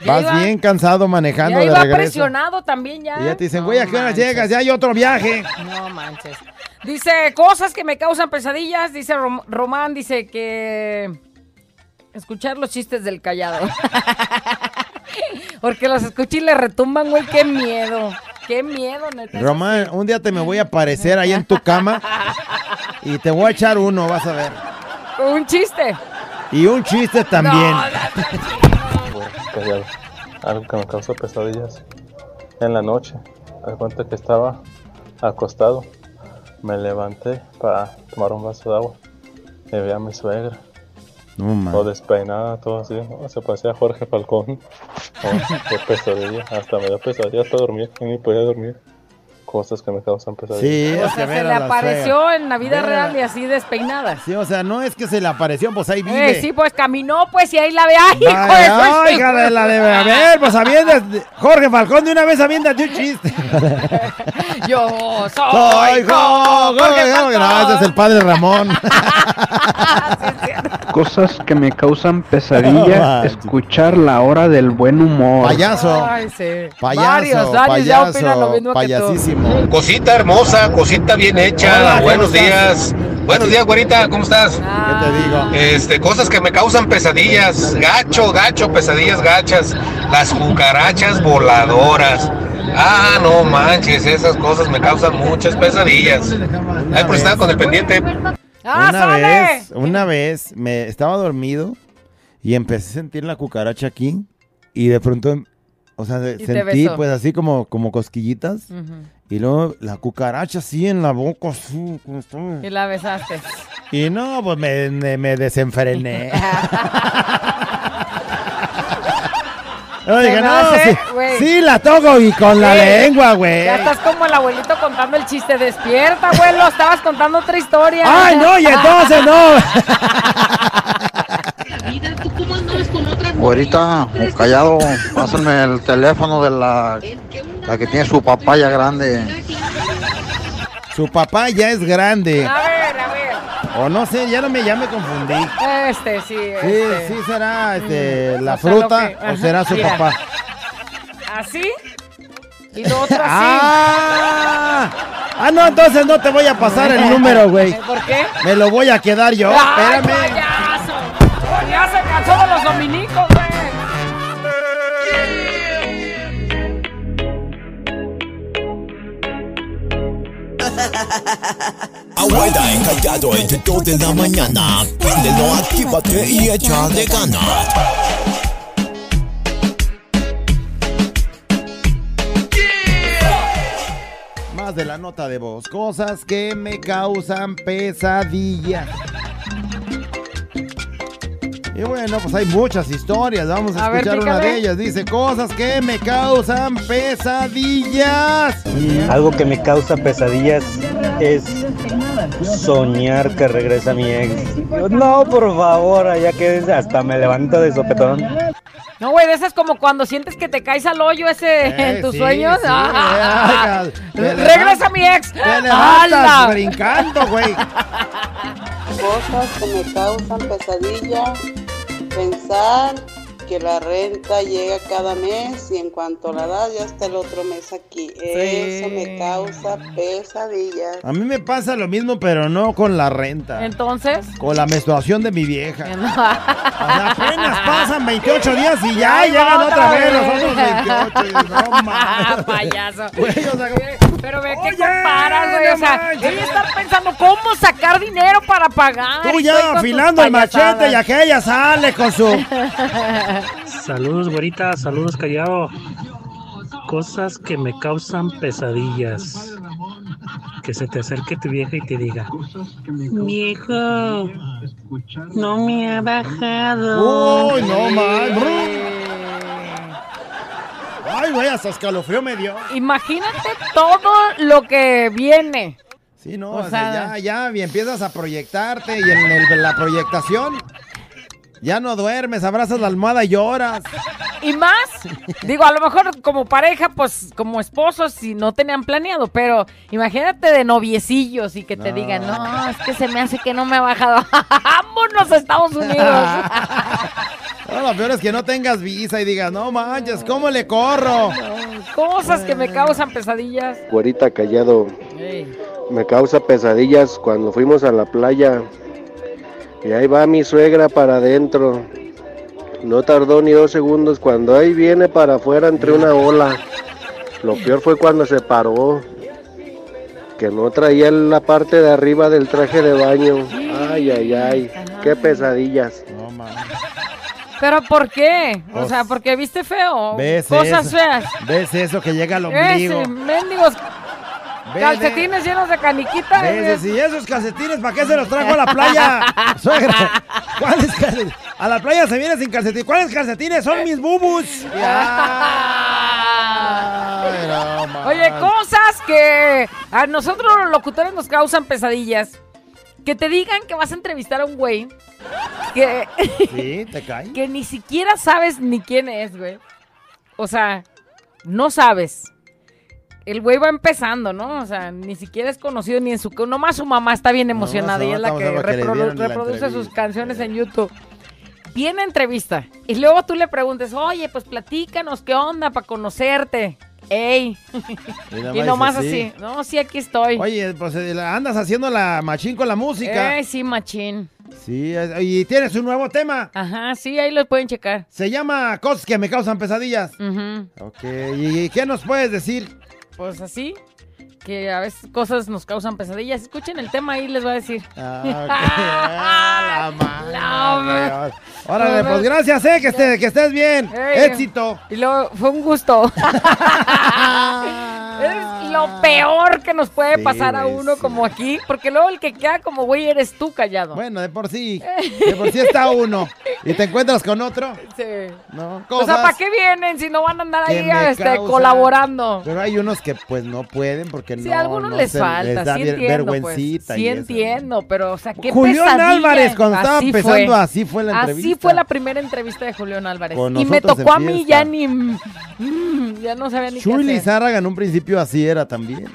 Vas iba- bien cansado manejando Ya de iba regreso. presionado también ya. Y ya te dicen, güey, ¿a qué hora llegas? Ya hay otro viaje. No manches. Dice, cosas que me causan pesadillas. Dice Rom- Román, dice que... Escuchar los chistes del callado. *laughs* Porque los escuché y le retumban, güey. Qué miedo. Qué miedo, neta. Román, un día te me voy a aparecer ahí en tu cama y te voy a echar uno, vas a ver. Un chiste. Y un chiste también. Callado. Algo que me causa pesadillas. En la noche, me cuenta que estaba acostado. Me levanté para tomar un vaso de agua. Y vi a mi suegra. No, man. Todo despeinada, todo así. ¿no? Se parecía a Jorge Falcón. Oh, qué pesadilla. Hasta me dio pesadilla hasta dormir. Ni podía dormir. Cosas que me causan pesadillas. Sí, O sea, se le apareció en la vida real y así despeinada. Sí, o sea, no es que se le apareció, pues ahí vive. Eh, sí, pues caminó, pues, y ahí la ve. ¡Ay, hijo Ay, de hija de la de... A ver, pues aviéntate. Jorge Falcón, de una vez aviéntate un chiste. *laughs* Yo soy Soy Jorge Jorge Falcón. No, ese es el padre Ramón. *laughs* Cosas que me causan pesadilla, *laughs* escuchar la hora del buen humor. Payaso. Ay, sí. Payaso, varios, varios ya opinan lo payaso, mismo que tú. Cosita hermosa, cosita bien hecha. Hola, ¿cómo Buenos días. Buenos días, güerita, ¿cómo estás? ¿Qué te digo? Este, cosas que me causan pesadillas, gacho, gacho, pesadillas gachas, las cucarachas voladoras. Ah, no manches, esas cosas me causan muchas pesadillas. Ay, pues estaba con el pendiente. ¡Ah, una sale! vez, una vez me estaba dormido y empecé a sentir la cucaracha aquí y de pronto, o sea, de- sentí pues así como, como cosquillitas y luego la cucaracha así en la boca, así, como estaba. Y la besaste. y no, pues me, me, me desenfrené. *laughs* Yo dije, no, hace, sí, güey. sí la toco y con la lengua, güey. Ya estás como el abuelito contando el chiste. Despierta, abuelo. Estabas contando otra historia. Ay, no, y entonces no. Güerita, callado, pásenme el teléfono de la, la que tiene su papaya grande. Su papá ya es grande. A ver, a ver. O no sé, ya no me, ya me confundí. Este, sí. Sí, este. sí será este, la o sea, lo fruta que- o será su mira. papá. Así. Y lo otro así. Ah, ah, no, entonces no te voy a pasar el número, güey. ¿Por qué? Me lo voy a quedar yo. ¡Ay, Espérame. Abuela encallado entre 2 de la mañana. Préndelo, actívate y echa de. Más de la nota de voz. Cosas que me causan pesadillas. Y bueno, pues hay muchas historias. Vamos a, A ver, escuchar una de ellas. Dice, cosas que me causan pesadillas. Algo que me causa pesadillas es soñar que regresa mi ex. No, por favor, ya que hasta me levanto de sopetón. No, güey, de esas como cuando sientes que te caes al hoyo ese en tus sí, sueños. sí, Ah, eh, te Regresa mi ex. Te levantas ¡Hala! brincando, güey. Cosas que me causan pesadilla, pensar que la renta llega cada mes y en cuanto la das ya está el otro mes aquí. Eso me causa pesadillas. A mí me pasa lo mismo, pero no con la renta. Entonces. Con la menstruación de mi vieja. *laughs* No. O sea, apenas pasan 28 días y ya llegan otra otra vez los otros 28. y no *laughs* mames. Payaso. O sea, Pero ve que comparas, güey. O sea, ella está pensando cómo sacar dinero para pagar. Tú ya afilando el machete y aquella sale con su... *laughs* Saludos, güerita, saludos, callado. Cosas que me causan pesadillas. Que se te acerque tu vieja y te diga, viejo, no me ha bajado. Uy, no mames. Ay, güey, hasta escalofrío me dio. Imagínate todo lo que viene. Sí, no, O o sea, sea- ya, ya y empiezas a proyectarte y en el- la proyectación ya no duermes, abrazas la almohada y lloras. y más, digo, a lo mejor como pareja, pues como esposos, si no tenían planeado, pero imagínate de noviecillos y que te digan, no, es que se me hace que no me ha bajado. *laughs* Vámonos a Estados Unidos. *laughs* No, lo peor es que no tengas visa y digas, no manches, ¿cómo le corro? Cosas que me causan pesadillas. Güerita callado, me causa pesadillas cuando fuimos a la playa. Y ahí va mi suegra para adentro. No tardó ni dos segundos cuando ahí viene para afuera entre una ola. Lo peor fue cuando se paró. Que no traía la parte de arriba del traje de baño. Ay, ay, ay. Qué pesadillas. ¿Pero por qué? O sea, porque viste feo. ¿Ves Cosas eso? feas. ¿Ves eso que llega al ombligo? Ese, mendigos calcetines llenos de caniquita. ¿Ves? ¿Y esos calcetines para qué se los trajo a la playa? *laughs* Suegra, ¿cuáles calcetines? A la playa se viene sin calcetines. ¿Cuáles calcetines? Son mis bubus. Ay, no. Oye, cosas que a nosotros los locutores nos causan pesadillas. Que te digan que vas a entrevistar a un güey que, Sí, te cae. *laughs* que ni siquiera sabes ni quién es, güey. O sea, no sabes. El güey va empezando, ¿no? O sea, ni siquiera es conocido ni en su... Nomás su mamá está bien emocionada y es la que, reprodu- la reproduce sus canciones en YouTube. Viene entrevista y luego tú le preguntes, oye, pues platícanos, ¿qué onda para conocerte? ¡Ey! Y y más nomás así, no, sí, aquí estoy. Oye, pues eh, andas haciendo la machín con la música. ¡Ey, sí, machín! Sí, y tienes un nuevo tema. Ajá, sí, ahí lo pueden checar. Se llama Cosas que me causan pesadillas. Ujú. Ok, ¿y qué nos puedes decir? Pues así, que a veces cosas nos causan pesadillas. Escuchen el tema ahí, les voy a decir. Ah, ok. *laughs* Ah, la. Órale, pues gracias, eh, que, estés, que estés bien. Éxito. Y luego fue un gusto. *laughs* *laughs* es lo peor que nos puede Sí, pasar a uno como aquí, porque luego el que queda como güey eres tú callado. Bueno, de por sí. De por sí está uno. ¿Y te encuentras con otro? Sí. No, O sea, ¿para qué vienen si no van a andar ahí este, causan- colaborando? Pero hay unos que pues no pueden porque Sí, no. a algunos no les se- falta, les da sí entiendo, pues. vergüencita Sí y eso. entiendo, pero o sea, qué Julián pesadilla. Álvarez, cuando estaba Así empezando, fue. así fue la Así entrevista. fue la primera entrevista de Julián Álvarez. Con y me tocó a mí ya ni... mm, ya no sabía ni Chuy qué hacer. En un principio así era también.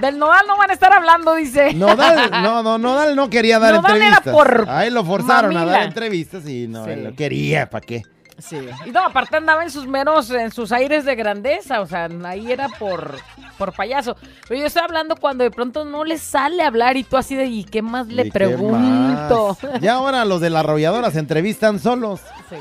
Del Nodal no van a estar hablando, dice. Nodal, *laughs* no, no, Nodal no quería dar Nodal era entrevistas. por Ahí lo forzaron a dar entrevistas y no, Sí. él no quería, ¿para qué? Sí. Y no, aparte andaba en sus meros, en sus aires de grandeza, o sea, ahí era por, por payaso. Pero yo estoy hablando cuando de pronto no le sale hablar y tú así de, ¿y qué más le ¿Y pregunto? más? Ya ahora los de la arrolladora se entrevistan solos. Sí.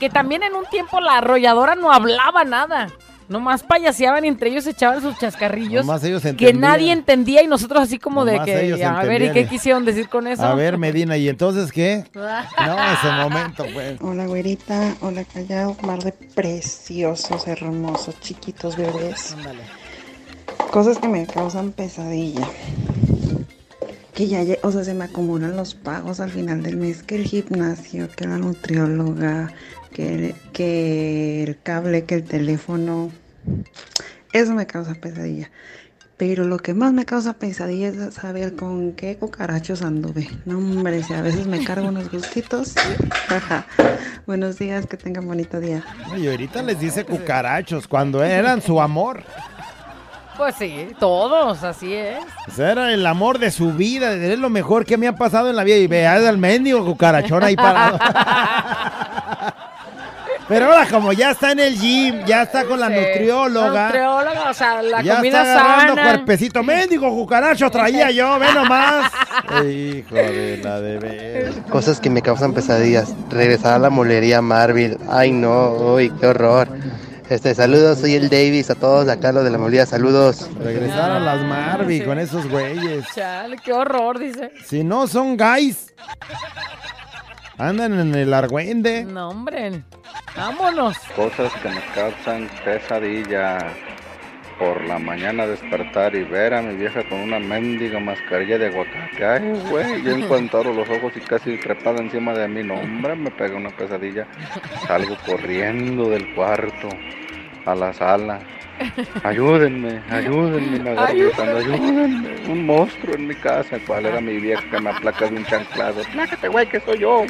Que también en un tiempo la arrolladora no hablaba nada. Nomás payaseaban entre ellos echaban sus chascarrillos. Nomás ellos que nadie entendía y nosotros así como de que, ellos a ver, ¿y qué quisieron decir con eso? A ver, Medina, ¿y entonces qué? *laughs* No, ese momento, pues. Hola güerita, hola callado, mar de preciosos, hermosos, chiquitos bebés. Cosas que me causan pesadilla. Que ya, o sea, se me acumulan los pagos al final del mes, que el gimnasio, que la nutrióloga, que el, que el cable, que el teléfono. Eso me causa pesadilla. Pero lo que más me causa pesadilla es saber con qué cucarachos anduve. No, hombre, si a veces me cargo unos gustitos. Buenos días, que tengan bonito día. Y ahorita les dice cucarachos cuando eran su amor. Pues sí, todos, así es. O sea, era el amor de su vida, es lo mejor que me ha pasado en la vida. Y vea al mendigo cucarachón ahí parado. *laughs* Pero ahora como ya está en el gym, ya está con la Sí, nutrióloga. la nutrióloga, o sea, la ya comida está agarrando sana. cuerpecito. Mendigo cucaracho traía yo, ve nomás. *laughs* Hijo de la de ver. Cosas que me causan pesadillas. Regresar a la molería Marvel. Ay, no, uy, qué horror. Este, saludos, soy el Davis, a todos acá, los de la molería, saludos. Regresar a las Marby con esos güeyes. Chale, qué horror, dice. Si no son guys, andan en el argüende. No, hombre. Vámonos. Cosas que me causan pesadilla. Por la mañana despertar y ver a mi vieja con una mendiga mascarilla de aguacate. Ay, güey, yo en cuanto abro los ojos y casi trepada encima de mí. No, hombre, me pega una pesadilla. Salgo corriendo del cuarto a la sala. Ayúdenme, ayúdenme, me agarro gritando, ayúdenme. Un monstruo en mi casa. ¿Cuál era mi vieja que me aplaca de un chanclado? Plácate, güey, que soy yo.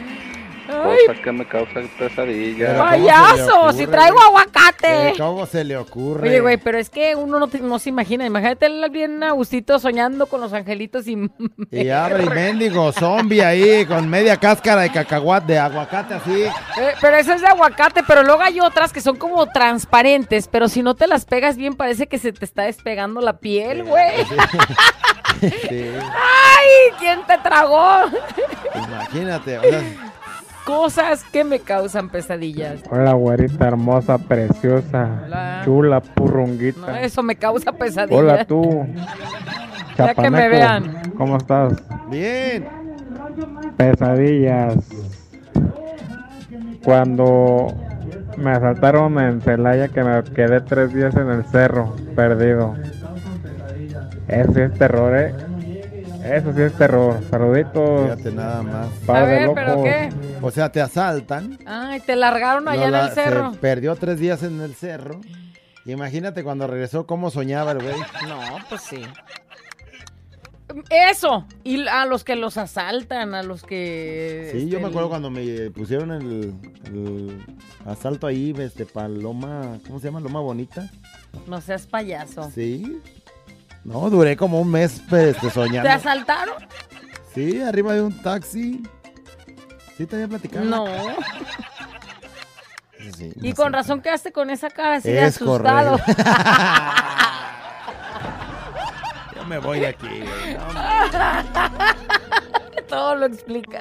Cosa que me causa pesadillas. ¡Payaso! ¡Si traigo aguacate! ¿Cómo se le ocurre? Oye, güey, pero es que uno no, te- no se imagina. Imagínate él bien a gustito soñando con los angelitos y... Y abre y mendigo zombie ahí con media cáscara de cacahuate, de aguacate así. Eh, pero eso es de aguacate, pero luego hay otras que son como transparentes, pero si no te las pegas bien parece que se te está despegando la piel, güey. *laughs* Sí, *laughs* ¡Ay! ¿Quién te tragó? imagínate. o sea, Cosas que me causan pesadillas. Hola, güerita hermosa, preciosa, Hola. chula, purrunguita. No, eso me causa pesadillas. Hola tú, Ya que me vean. ¿cómo estás? Bien. Pesadillas. Cuando me asaltaron en Celaya que me quedé tres días en el cerro, perdido. Eso sí es terror, ¿eh? Eso sí es terror. Saluditos. Fíjate nada más. Par A de ver, ¿pero locos. qué? O sea, te asaltan. Ay, te largaron allá en el cerro. Se perdió tres días en el cerro. Imagínate cuando regresó cómo soñaba el güey. No, pues sí. Eso. Y a los que los asaltan, a los que... Sí, yo este, me acuerdo cuando me pusieron el, el asalto ahí, este, Paloma, ¿cómo se llama? Loma Bonita. No seas payaso. Sí. No, duré como un mes pues, este, soñando. ¿Te asaltaron? Sí, arriba de un taxi. Sí, te había platicado. No. Sí, Y con sé. razón quedaste con esa cara así de Es asustado. correcto. *laughs* Yo me voy de aquí, güey. No, *laughs* Todo lo explica.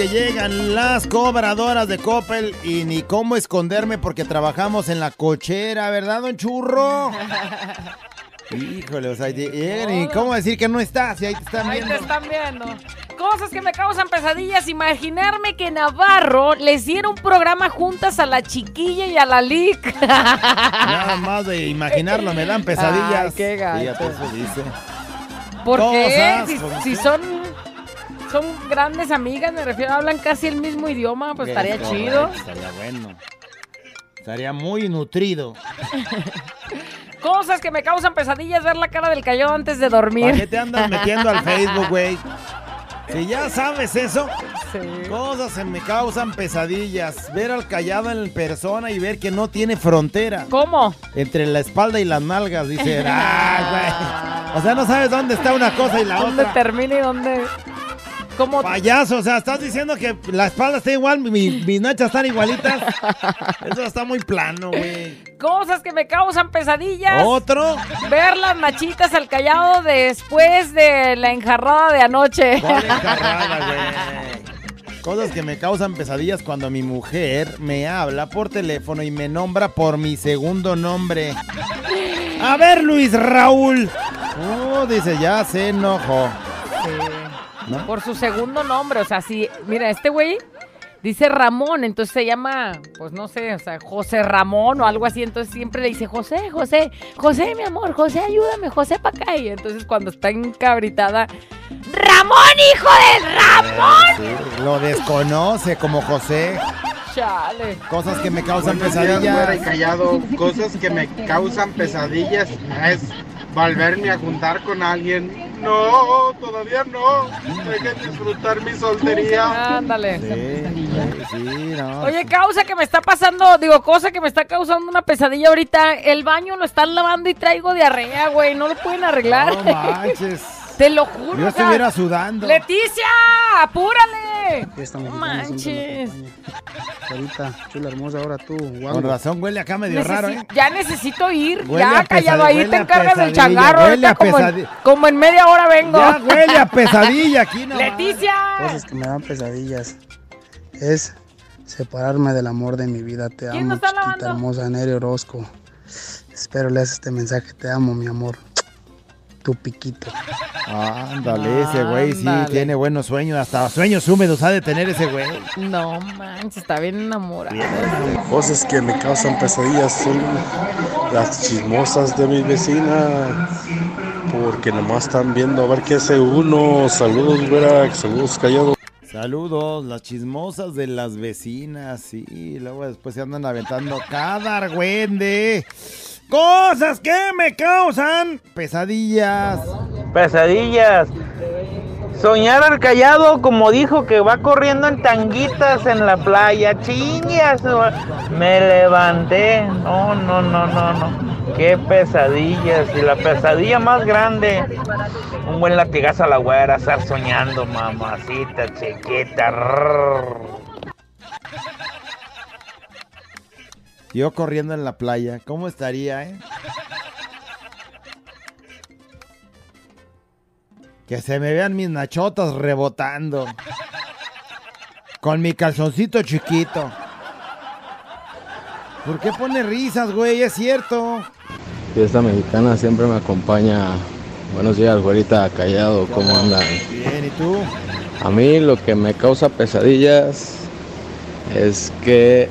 Que llegan las cobradoras de Coppel y ni cómo esconderme porque trabajamos en la cochera, ¿verdad, don Churro? Híjole, o sea, y cómo decir que no estás si ahí te están Ahí viendo. te están viendo. Cosas que me causan pesadillas. Imaginarme que Navarro les diera un programa juntas a la chiquilla y a la Lic. Nada más de imaginarlo, me dan pesadillas. Ay, qué gacho. Fíjate, eso dice. ¿Por qué? Si, son, son grandes amigas, me refiero, hablan casi el mismo idioma, pues Es estaría correcto, chido. Estaría bueno. Estaría muy nutrido. *laughs* Cosas que me causan pesadillas, ver la cara del callado antes de dormir. ¿Para qué te andas metiendo al Facebook, güey? *laughs* Si ya sabes eso, cosas que me causan pesadillas. Ver al callado en persona y ver que no tiene frontera. ¿Cómo? Entre la espalda y las nalgas, dice. *laughs* ¡Ah, güey! O sea, no sabes dónde está una cosa y la ¿Dónde otra. termina y dónde...? ¿Cómo? Payaso, o sea, estás diciendo que la espalda está igual, mi- mis nachas están igualitas. *laughs* Eso está muy plano, güey. Cosas que me causan pesadillas. ¿Otro? Ver las machitas al callado después de la enjarrada de anoche. ¿Cuál *laughs* encarrada, güey? Cosas que me causan pesadillas cuando mi mujer me habla por teléfono y me nombra por mi segundo nombre. A ver, Luis Raúl. Oh, dice, ya se enojó. ¿No? Por su segundo nombre, o sea, si, mira, este güey dice Ramón, entonces se llama, pues no sé, o sea, José Ramón o algo así, entonces siempre le dice José, José, José, mi amor, José, ayúdame, José para acá. Y entonces cuando está encabritada, Ramón, hijo de Ramón. Sí, lo desconoce como José. Chale. Cosas que me causan pesadillas. callado. Cosas que me causan pesadillas es volverme a juntar con alguien. No, todavía no. Dejen disfrutar mi soltería. Ándale. Sí, sí, no. Oye, causa que me está pasando, digo, cosa que me está causando una pesadilla ahorita. El baño lo están lavando y traigo diarrea, güey. No lo pueden arreglar. No manches. Te lo juro. Yo o sea, estuviera sudando. Leticia, apúrale. No manches. Ahorita, chula hermosa, ahora tú. Con razón huele acá medio Necesi- raro, ¿eh? Ya necesito ir. Huele ya, callado, ahí te encargas del changarro. huele Ahorita a como, en, como en media hora vengo. Ya huele a pesadilla aquí, no. Leticia. Cosas que me dan pesadillas. Es separarme del amor de mi vida. Te ¿Quién amo, chiquita lavando? hermosa, Neri Orozco. Espero leas este mensaje. Te amo, mi amor. Tu piquito. Ándale, ese güey sí Ándale. tiene buenos sueños. Hasta sueños húmedos ha de tener ese güey. No manches, está bien enamorado. Cosas que me causan pesadillas son las chismosas de mi vecina. Porque nomás están viendo a ver qué hace uno. Saludos, güera. Saludos, callado. Saludos, las chismosas de las vecinas, sí. y Luego después se andan aventando cada argüende. Cosas que me causan pesadillas. Pesadillas. Soñar al callado como dijo que va corriendo en tanguitas en la playa. Chingas. Me levanté. No, no, no, no, no. Qué pesadillas. Y la pesadilla más grande. Un buen latigazo a la güera. Estar soñando, mamacita chiquita. Rrr. Yo corriendo en la playa, ¿cómo estaría, eh? Que se me vean mis nachotas rebotando. Con mi calzoncito chiquito. ¿Por qué pone risas, güey? Es cierto. Fiesta mexicana siempre me acompaña. Buenos días, güerita, callado, ¿cómo andan? Bien, ¿y tú? A mí lo que me causa pesadillas es que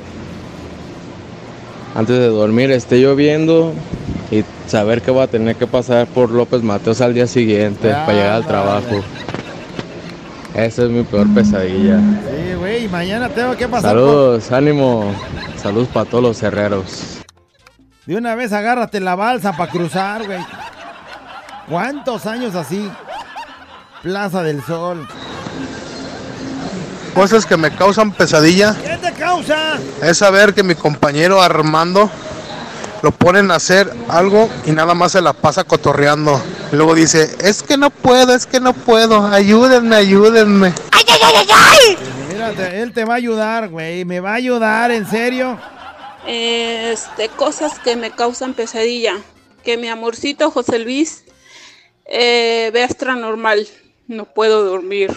antes de dormir esté lloviendo y saber que voy a tener que pasar por López Mateos al día siguiente para llegar al trabajo. Esa es mi peor pesadilla. Sí, güey, mañana tengo que pasar por... Saludos, ánimo. Saludos para todos los herreros. De una vez agárrate la balsa para cruzar, güey. ¿Cuántos años así? Plaza del Sol. Cosas que me causan pesadilla ¿Qué te causa? es saber que mi compañero Armando lo ponen a hacer algo y nada más se la pasa cotorreando. Luego dice, es que no puedo, es que no puedo, ayúdenme, ayúdenme. ¡Ay, ay, ay, ay! Mírate, él te va a ayudar, güey. Me va a ayudar, ¿en serio? Este, cosas que me causan pesadilla. Que mi amorcito José Luis eh, vea extra normal. No puedo dormir.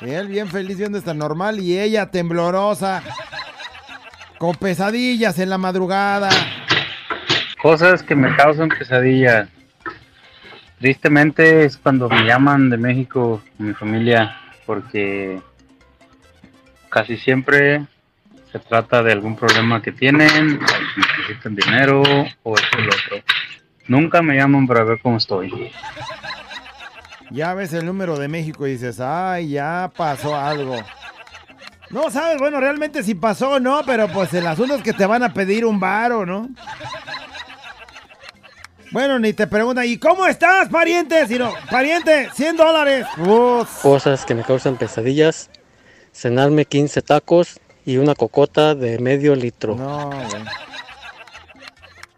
Él bien feliz viendo esta normal y ella temblorosa. Con pesadillas en la madrugada. Cosas que me causan pesadillas. Tristemente es cuando me llaman de México, mi familia, porque casi siempre se trata de algún problema que tienen, necesitan dinero o esto y lo otro. Nunca me llaman para ver cómo estoy. Ya ves el número de México y dices, ay, ya pasó algo. No sabes, bueno, realmente si pasó o no, pero pues el asunto es que te van a pedir un varo, ¿no? Bueno, ni te preguntan, ¿y cómo estás, pariente? Sino, pariente, 100 dólares. Uf. Cosas que me causan pesadillas. Cenarme 15 tacos y una cocota de medio litro. No, güey.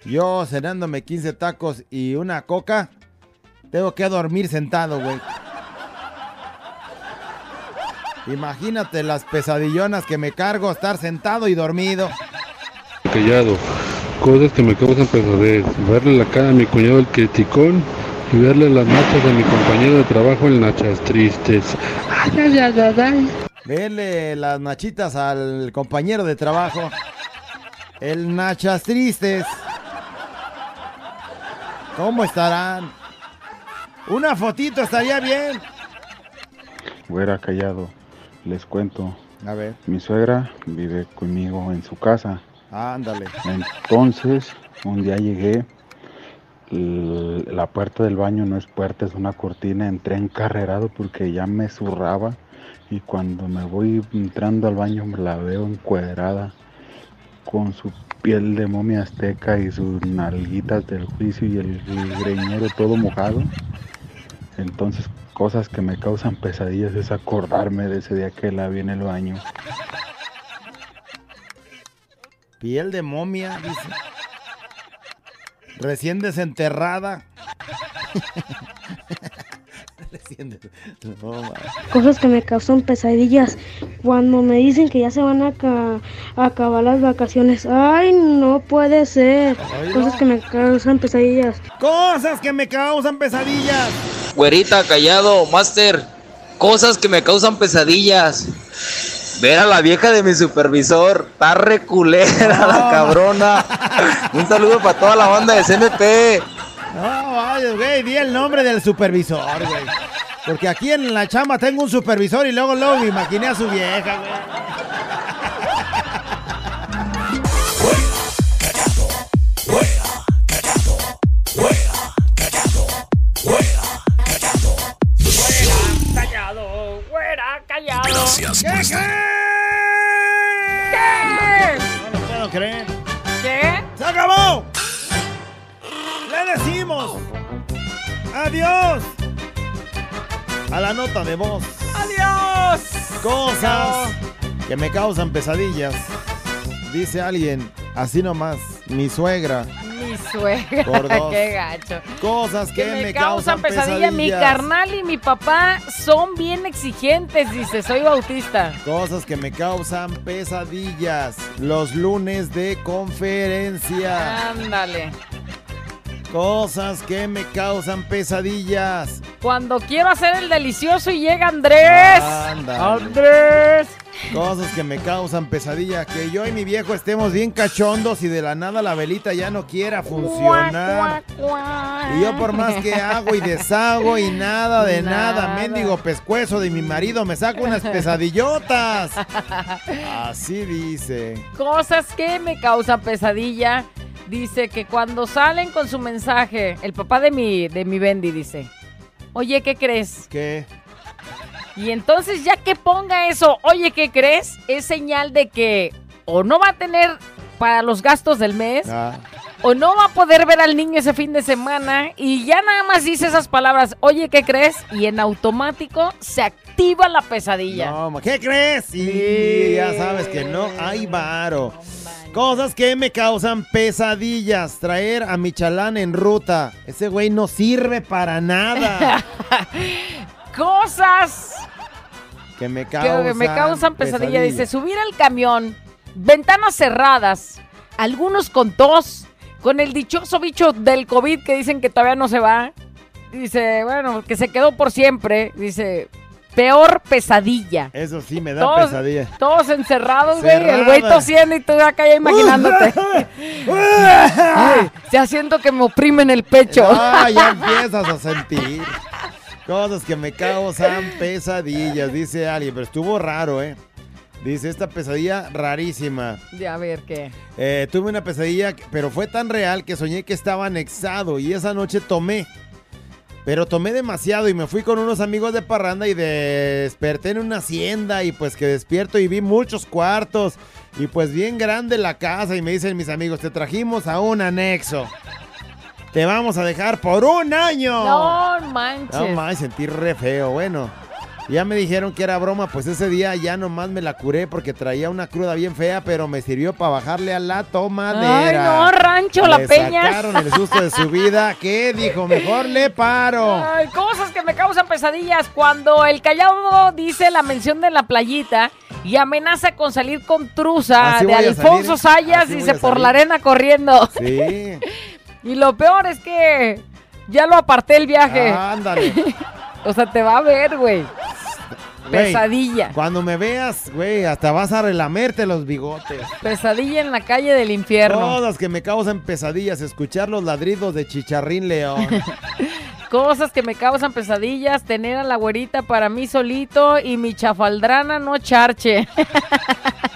Yo cenándome 15 tacos y una coca, tengo que dormir sentado, güey. Imagínate las pesadillonas que me cargo estar sentado y dormido. Callado. Cosas que me causan pesadez. Verle la cara a mi cuñado el criticón y verle las nachas a mi compañero de trabajo el nachas tristes. Ay, ay, ay, ay, ay. Verle las nachitas al compañero de trabajo. El nachas tristes. ¿Cómo estarán? Una fotito estaría bien. Güera callado, les cuento. A ver. Mi suegra vive conmigo en su casa. Ándale. Entonces, un día llegué, la puerta del baño no es puerta, es una cortina, entré encarrerado porque ya me zurraba y cuando me voy entrando al baño me la veo encuadrada con su piel de momia azteca y sus nalguitas del juicio y el, el greñero todo mojado. Entonces, cosas que me causan pesadillas es acordarme de ese día que la vi en el baño. Piel de momia, dice. Recién desenterrada. *laughs* No. Cosas que me causan pesadillas. Cuando me dicen que ya se van a, ca- a acabar las vacaciones. Ay, no puede ser. Cosas que me causan pesadillas. Cosas que me causan pesadillas. Güerita, callado, Master. Cosas que me causan pesadillas. Ver a la vieja de mi supervisor. Está reculera la cabrona. Un saludo para toda la banda de CMP. No, vaya. güey. Di el nombre del supervisor, güey. Porque aquí en la chamba tengo un supervisor y luego, luego me imaginé a su vieja, güey. Gracias por estar. ¿Qué? No lo puedo creer. ¿Qué? ¡Se acabó! Le decimos adiós a la nota de voz. ¡Adiós! Cosas que me causan pesadillas. Dice alguien, así nomás, mi suegra. Mi suegra, *laughs* qué gacho. Cosas que, Que me, causan pesadilla. Mi carnal y mi papá son bien exigentes, dice, soy bautista. Cosas que me causan pesadillas. Los lunes de conferencia. Ándale. Cosas que me causan pesadillas. Cuando quiero hacer el delicioso y llega Andrés. Ándale. Andrés. Cosas que me causan pesadilla. Que yo y mi viejo estemos bien cachondos y de la nada la velita ya no quiera funcionar. Y yo por más que hago y deshago y nada de nada, Nada. mendigo pescuezo de mi marido me saca unas pesadillotas. *laughs* Así dice. Cosas que me causan pesadilla. Dice que cuando salen con su mensaje, el papá de mi, de mi Bendy dice, oye, ¿qué crees? ¿Qué? Y entonces ya que ponga eso, oye, ¿qué crees? Es señal de que o no va a tener para los gastos del mes, Ah, o no va a poder ver al niño ese fin de semana, y ya nada más dice esas palabras, oye, ¿qué crees? Y en automático se activa la pesadilla. no, ¿qué crees? Y ya sabes que no hay varo. Cosas que me causan pesadillas. Traer a mi chalán en ruta. Ese güey no sirve para nada. *laughs* Cosas que me que causan, me causan pesadilla. Dice, subir al camión, ventanas cerradas, algunos con tos, con el dichoso bicho del COVID que dicen que todavía no se va. Dice, bueno, que se quedó por siempre. Dice, peor pesadilla. Eso sí me da Todos, pesadilla. todos encerrados, güey. El güey tosiendo y tú acá ya imaginándote. Ay, ya siento que me oprimen el pecho. Ah, ya empiezas a sentir. Cosas que me causan pesadillas, dice alguien, pero estuvo raro, ¿eh? Dice, esta pesadilla rarísima. Ya, a ver qué. Eh, tuve una pesadilla, pero fue tan real que soñé que estaba anexado y esa noche tomé. Pero tomé demasiado y me fui con unos amigos de parranda y desperté en una hacienda y pues que despierto y vi muchos cuartos y pues bien grande la casa y me dicen mis amigos, te trajimos a un anexo. Te vamos a dejar por un año. No manches. No más, sentí re feo. Bueno, ya me dijeron que era broma, pues ese día ya nomás me la curé porque traía una cruda bien fea, pero me sirvió para bajarle a la tomadera. Ay, no, Rancho La Peña. sacaron el susto de su vida. ¿Qué dijo? Mejor le paro. Ay, cosas que me causan pesadillas. Cuando el callado dice la mención de la playita y amenaza con salir con truza Así de Alfonso salir, Sayas, dice por la arena corriendo. Sí. *laughs* Y lo peor es que ya lo aparté el viaje. Ándale. *laughs* o sea, te va a ver, güey. Pesadilla. Cuando me veas, güey, hasta vas a relamerte los bigotes. Pesadilla en la calle del infierno. Todas que me causan pesadillas, escuchar los ladridos de Chicharrín León. *laughs* Cosas que me causan pesadillas, tener a la güerita para mí solito y mi chafaldrana no charche. *laughs*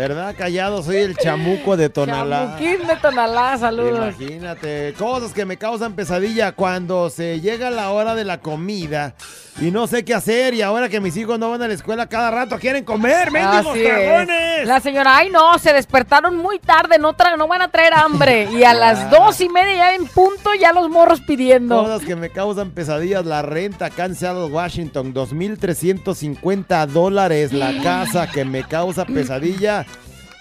¿Verdad? Callado, soy el chamuco de Tonalá. Chamuquín de Tonalá, saludos. Imagínate, cosas que me causan pesadilla cuando se llega la hora de la comida y no sé qué hacer y ahora que mis hijos no van a la escuela cada rato quieren comer, mendigos Así es. cagones. La señora, ay no, se despertaron muy tarde, no, tra- no van a traer hambre. Y a las dos y media ya en punto ya los morros pidiendo. Cosas que me causan pesadillas, la renta acá en Seattle, Washington, 2.350 dólares la casa que me causa pesadilla.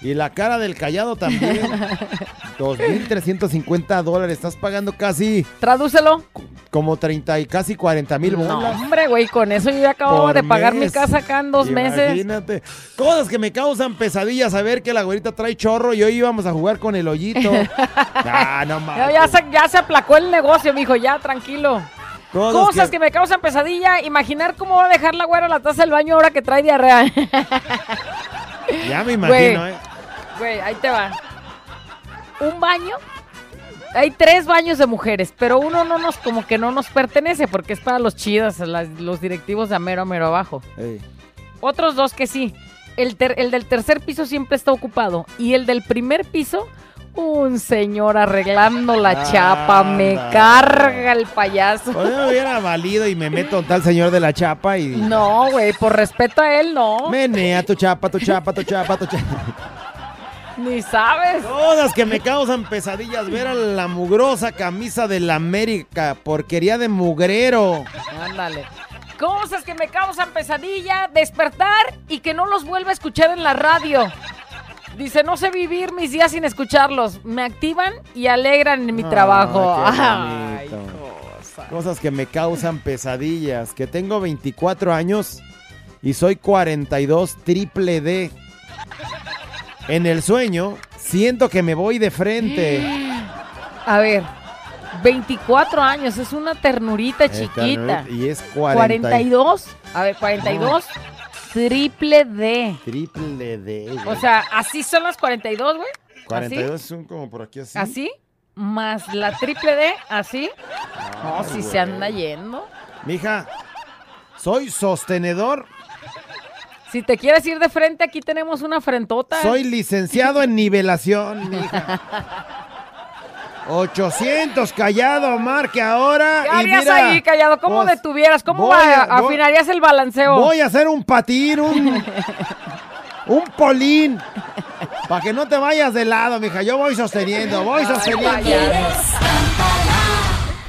Y la cara del callado también. *laughs* 2.350 dólares. Estás pagando casi Tradúcelo. como 30 y casi 40 mil No, bolas. hombre, güey, con eso yo ya acabo por de pagar mi casa acá en dos meses. Imagínate. Cosas que me causan pesadillas. Saber que la güerita trae chorro y hoy íbamos a jugar con el hoyito. *laughs* ah, no mames. ya se, ya se aplacó el negocio, mijo, ya, tranquilo. Cosas Cosas que- que... me causan pesadilla. Imaginar cómo va a dejar la güera la taza del baño ahora que trae diarrea. Ya me imagino, Güey. ¿eh? Güey, ahí te va. Un baño hay tres baños de mujeres, pero uno no nos, como que no nos pertenece porque es para los chidas, las- los directivos de a mero a mero abajo. Ey. Otros dos que sí. El, ter- el del tercer piso siempre está ocupado. Y el del primer piso, un señor arreglando la chapa. Me carga el payaso. Pues me hubiera valido y me meto tal señor de la chapa y... No, güey, por respeto a él, no. Menea tu chapa, tu chapa, tu chapa, tu chapa. Ni sabes. Todas que me causan pesadillas ver a la mugrosa camisa de la América, porquería de mugrero. Ándale. Cosas que me causan pesadilla, despertar y que no los vuelva a escuchar en la radio. Dice, no sé vivir mis días sin escucharlos. Me activan y alegran en mi trabajo. Ay, bonito. Cosas que me causan pesadillas. Que tengo 24 años y soy 42 triple D. En el sueño siento que me voy de frente. A ver, 24 años, es una ternurita chiquita. Y es 40 42, a ver, 42, triple D. Triple D. güey. O sea, así son las 42, güey. 42 son como por aquí así. ¿Así? Más la triple D, así. No, si se anda yendo. Mija, soy sostenedor, Si te quieres ir de frente, aquí tenemos una frentota. soy licenciado en nivelación, *laughs* mija. 800 callado, marque ahora. ¿Qué y harías mira, ahí, callado? ¿Cómo pues, detuvieras? ¿Cómo a- voy- afinarías el balanceo? Voy a hacer un patín, un, *laughs* un polín. Para que no te vayas de lado, mija. Yo voy sosteniendo, voy sosteniendo.